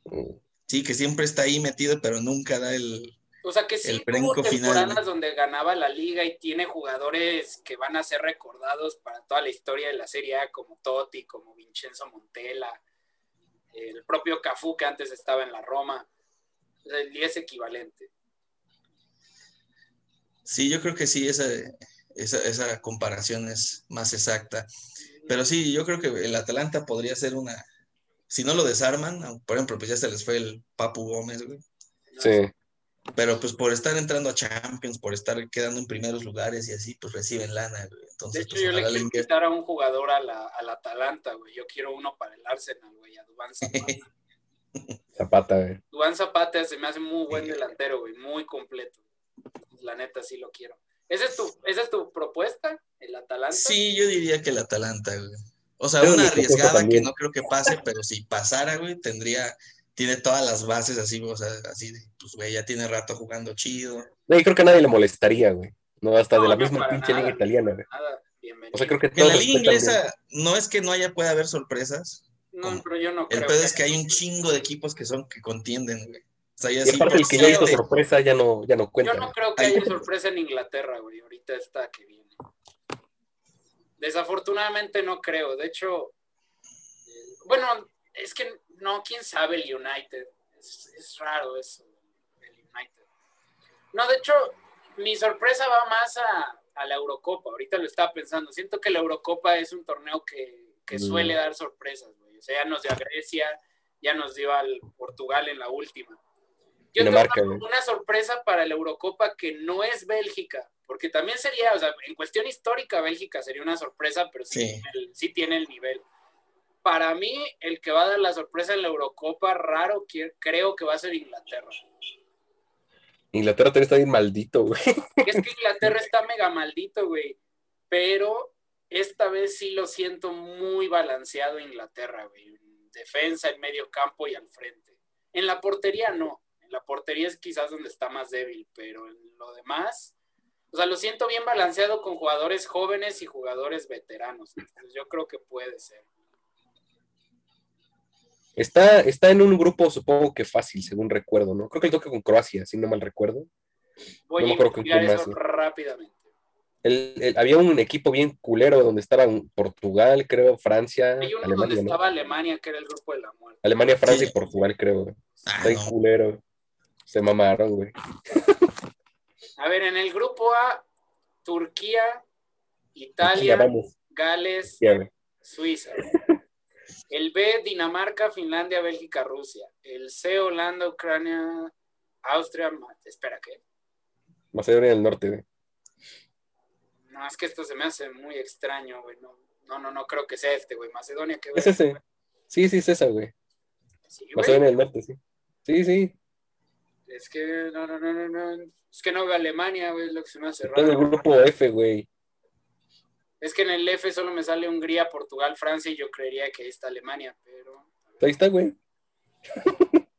[SPEAKER 2] güey.
[SPEAKER 4] Sí, que siempre está ahí metido, pero nunca da el.
[SPEAKER 2] O sea que sí
[SPEAKER 4] El final,
[SPEAKER 2] temporadas donde ganaba la liga y tiene jugadores que van a ser recordados para toda la historia de la Serie A, como Totti, como Vincenzo Montella, el propio Cafú que antes estaba en la Roma. Y es equivalente.
[SPEAKER 4] Sí, yo creo que sí, esa, esa, esa comparación es más exacta. Pero sí, yo creo que el Atalanta podría ser una. Si no lo desarman, por ejemplo, pues ya se les fue el Papu Gómez, güey.
[SPEAKER 3] Sí.
[SPEAKER 4] Pero pues por estar entrando a Champions, por estar quedando en primeros lugares y así, pues reciben lana, güey.
[SPEAKER 2] De
[SPEAKER 4] Entonces,
[SPEAKER 2] hecho,
[SPEAKER 4] pues,
[SPEAKER 2] yo le quiero invitar a un jugador a la, al Atalanta, güey. Yo quiero uno para el Arsenal, güey, a Dubán Zapata.
[SPEAKER 3] Zapata, güey.
[SPEAKER 2] Dubán Zapata se me hace muy buen delantero, güey, muy completo. La neta, sí lo quiero. ¿Esa es tu, esa es tu propuesta, el Atalanta?
[SPEAKER 4] Sí, yo diría que el Atalanta, güey. O sea,
[SPEAKER 3] Pero
[SPEAKER 4] una arriesgada que no creo que pase, pero si pasara, güey, tendría, tiene todas las bases así, o sea, así, de, pues, güey, ya tiene rato jugando chido.
[SPEAKER 3] No, y creo que a nadie le molestaría, güey. No, hasta
[SPEAKER 2] No,
[SPEAKER 3] de la
[SPEAKER 2] no,
[SPEAKER 3] misma pinche
[SPEAKER 2] nada.
[SPEAKER 3] liga italiana, güey.
[SPEAKER 2] Nada, bienvenido.
[SPEAKER 3] O sea, creo que
[SPEAKER 4] Que la liga
[SPEAKER 3] bien.
[SPEAKER 4] inglesa no es que no haya, puede haber sorpresas.
[SPEAKER 2] No, pero yo no
[SPEAKER 4] El
[SPEAKER 2] creo.
[SPEAKER 4] pedo es que hay un chingo de equipos que son, que contienden, güey. O sea, ya
[SPEAKER 3] Y
[SPEAKER 4] sí,
[SPEAKER 3] aparte el que ya hizo
[SPEAKER 4] siete.
[SPEAKER 3] sorpresa ya no, ya no cuenta.
[SPEAKER 2] Yo no creo que
[SPEAKER 4] Ay.
[SPEAKER 2] haya sorpresa en Inglaterra, güey. Ahorita está que viene. Desafortunadamente no creo. De hecho, eh, bueno, es que no, quién sabe el United. Es, es raro eso, el United. No, de hecho, mi sorpresa va más a, a la Eurocopa. Ahorita lo estaba pensando. Siento que la Eurocopa es un torneo que, que
[SPEAKER 3] Mm.
[SPEAKER 2] suele dar sorpresas, güey. O sea, ya nos dio a Grecia, ya nos dio al Portugal en la última. Yo
[SPEAKER 3] Dinamarca,
[SPEAKER 2] tengo una sorpresa para la Eurocopa que no es Bélgica, porque también sería, o sea, en cuestión histórica, Bélgica sería una sorpresa, pero sí,
[SPEAKER 4] Sí.
[SPEAKER 2] Tiene, el, sí tiene el nivel. Para mí, el que va a dar la sorpresa en la Eurocopa, raro, creo que va a ser Inglaterra.
[SPEAKER 3] Inglaterra también está bien maldito, güey.
[SPEAKER 2] Es que Inglaterra está mega maldito, güey, pero esta vez sí lo siento muy balanceado Inglaterra, güey. En defensa, en medio campo y al frente. En la portería no. La portería es quizás donde está más débil, pero en lo demás, o sea, lo siento bien balanceado con jugadores jóvenes y jugadores veteranos. Entonces, yo creo que puede ser.
[SPEAKER 3] Está, está en un grupo, supongo que fácil, según recuerdo, ¿no? Creo que le toca con Croacia, si no mal recuerdo.
[SPEAKER 2] Voy
[SPEAKER 3] No
[SPEAKER 2] a investigar
[SPEAKER 3] quién
[SPEAKER 2] eso
[SPEAKER 3] más, ¿no?
[SPEAKER 2] rápidamente.
[SPEAKER 3] El- el- había un equipo bien culero donde estaban Portugal, creo, Francia,
[SPEAKER 2] Hay uno donde
[SPEAKER 3] Alemania, ¿no?
[SPEAKER 2] estaba Alemania, que era el grupo de la muerte.
[SPEAKER 3] Alemania, Francia
[SPEAKER 4] Sí.
[SPEAKER 3] y Portugal, creo.
[SPEAKER 4] Ah,
[SPEAKER 3] Está culero. Se mamaron, güey.
[SPEAKER 2] A ver, en el grupo A, Turquía, Italia. Gales,
[SPEAKER 3] güey.
[SPEAKER 2] Suiza. El B, Dinamarca, Finlandia, Bélgica, Rusia. El C, Holanda, Ucrania, Austria. Espera, ¿qué?
[SPEAKER 3] Macedonia del Norte, güey.
[SPEAKER 2] No, es que esto se me hace muy extraño, güey. No, no, no, no creo que sea este, güey. Macedonia, ¿qué
[SPEAKER 3] Es ese. Sí, sí, es esa, güey.
[SPEAKER 2] Sí, güey.
[SPEAKER 3] Macedonia del Norte, sí. Sí, sí.
[SPEAKER 2] Es que no, no, no, no, no. Es que no veo Alemania, güey, es lo que se me hace
[SPEAKER 3] en el
[SPEAKER 2] raro.
[SPEAKER 3] grupo F, güey.
[SPEAKER 2] Es que en el F solo me sale Hungría, Portugal, Francia y yo creería que ahí está Alemania, pero...
[SPEAKER 3] Ahí está, güey.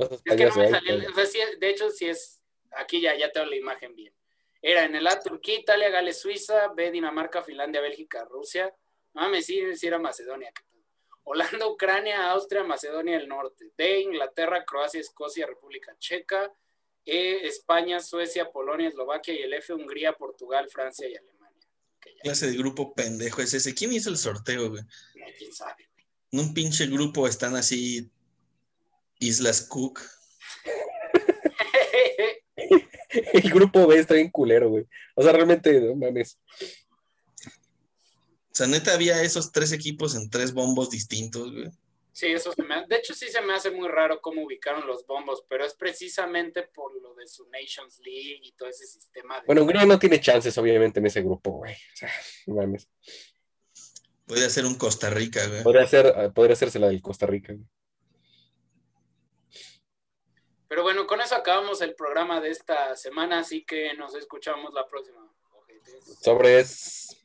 [SPEAKER 2] Es que no me salió,
[SPEAKER 3] güey.
[SPEAKER 2] o sea, sí, de hecho sí es, aquí ya, ya tengo la imagen bien. Era en el A, Turquía, Italia, Gales, Suiza, B, Dinamarca, Finlandia, Bélgica, Rusia. Mames, sí, sí era Macedonia. Holanda, Ucrania, Austria, Macedonia del Norte. D, Inglaterra, Croacia, Escocia, República Checa. E, España, Suecia, Polonia, Eslovaquia y el F, Hungría, Portugal, Francia y Alemania.
[SPEAKER 4] Clase de grupo pendejo es ese? ¿Quién hizo el sorteo, güey?
[SPEAKER 2] no, quién sabe, güey.
[SPEAKER 4] En un pinche grupo están así Islas Cook.
[SPEAKER 3] El grupo B está bien culero, güey. O sea, realmente, no mames.
[SPEAKER 4] O sea, neta había esos tres equipos en tres bombos distintos, güey.
[SPEAKER 2] Sí, eso se me ha- De hecho, sí se me hace muy raro cómo ubicaron los bombos, pero es precisamente por lo de su Nations League y todo ese sistema de.
[SPEAKER 3] Bueno, Hungría no tiene chances, obviamente, en ese grupo, güey. O sea, no mames.
[SPEAKER 4] Puede ser un Costa Rica, güey.
[SPEAKER 3] Podría, ser, podría hacerse la del Costa Rica, güey.
[SPEAKER 2] Pero bueno, con eso acabamos el programa de esta semana, así que nos escuchamos la próxima. Ojetes.
[SPEAKER 3] Sobres.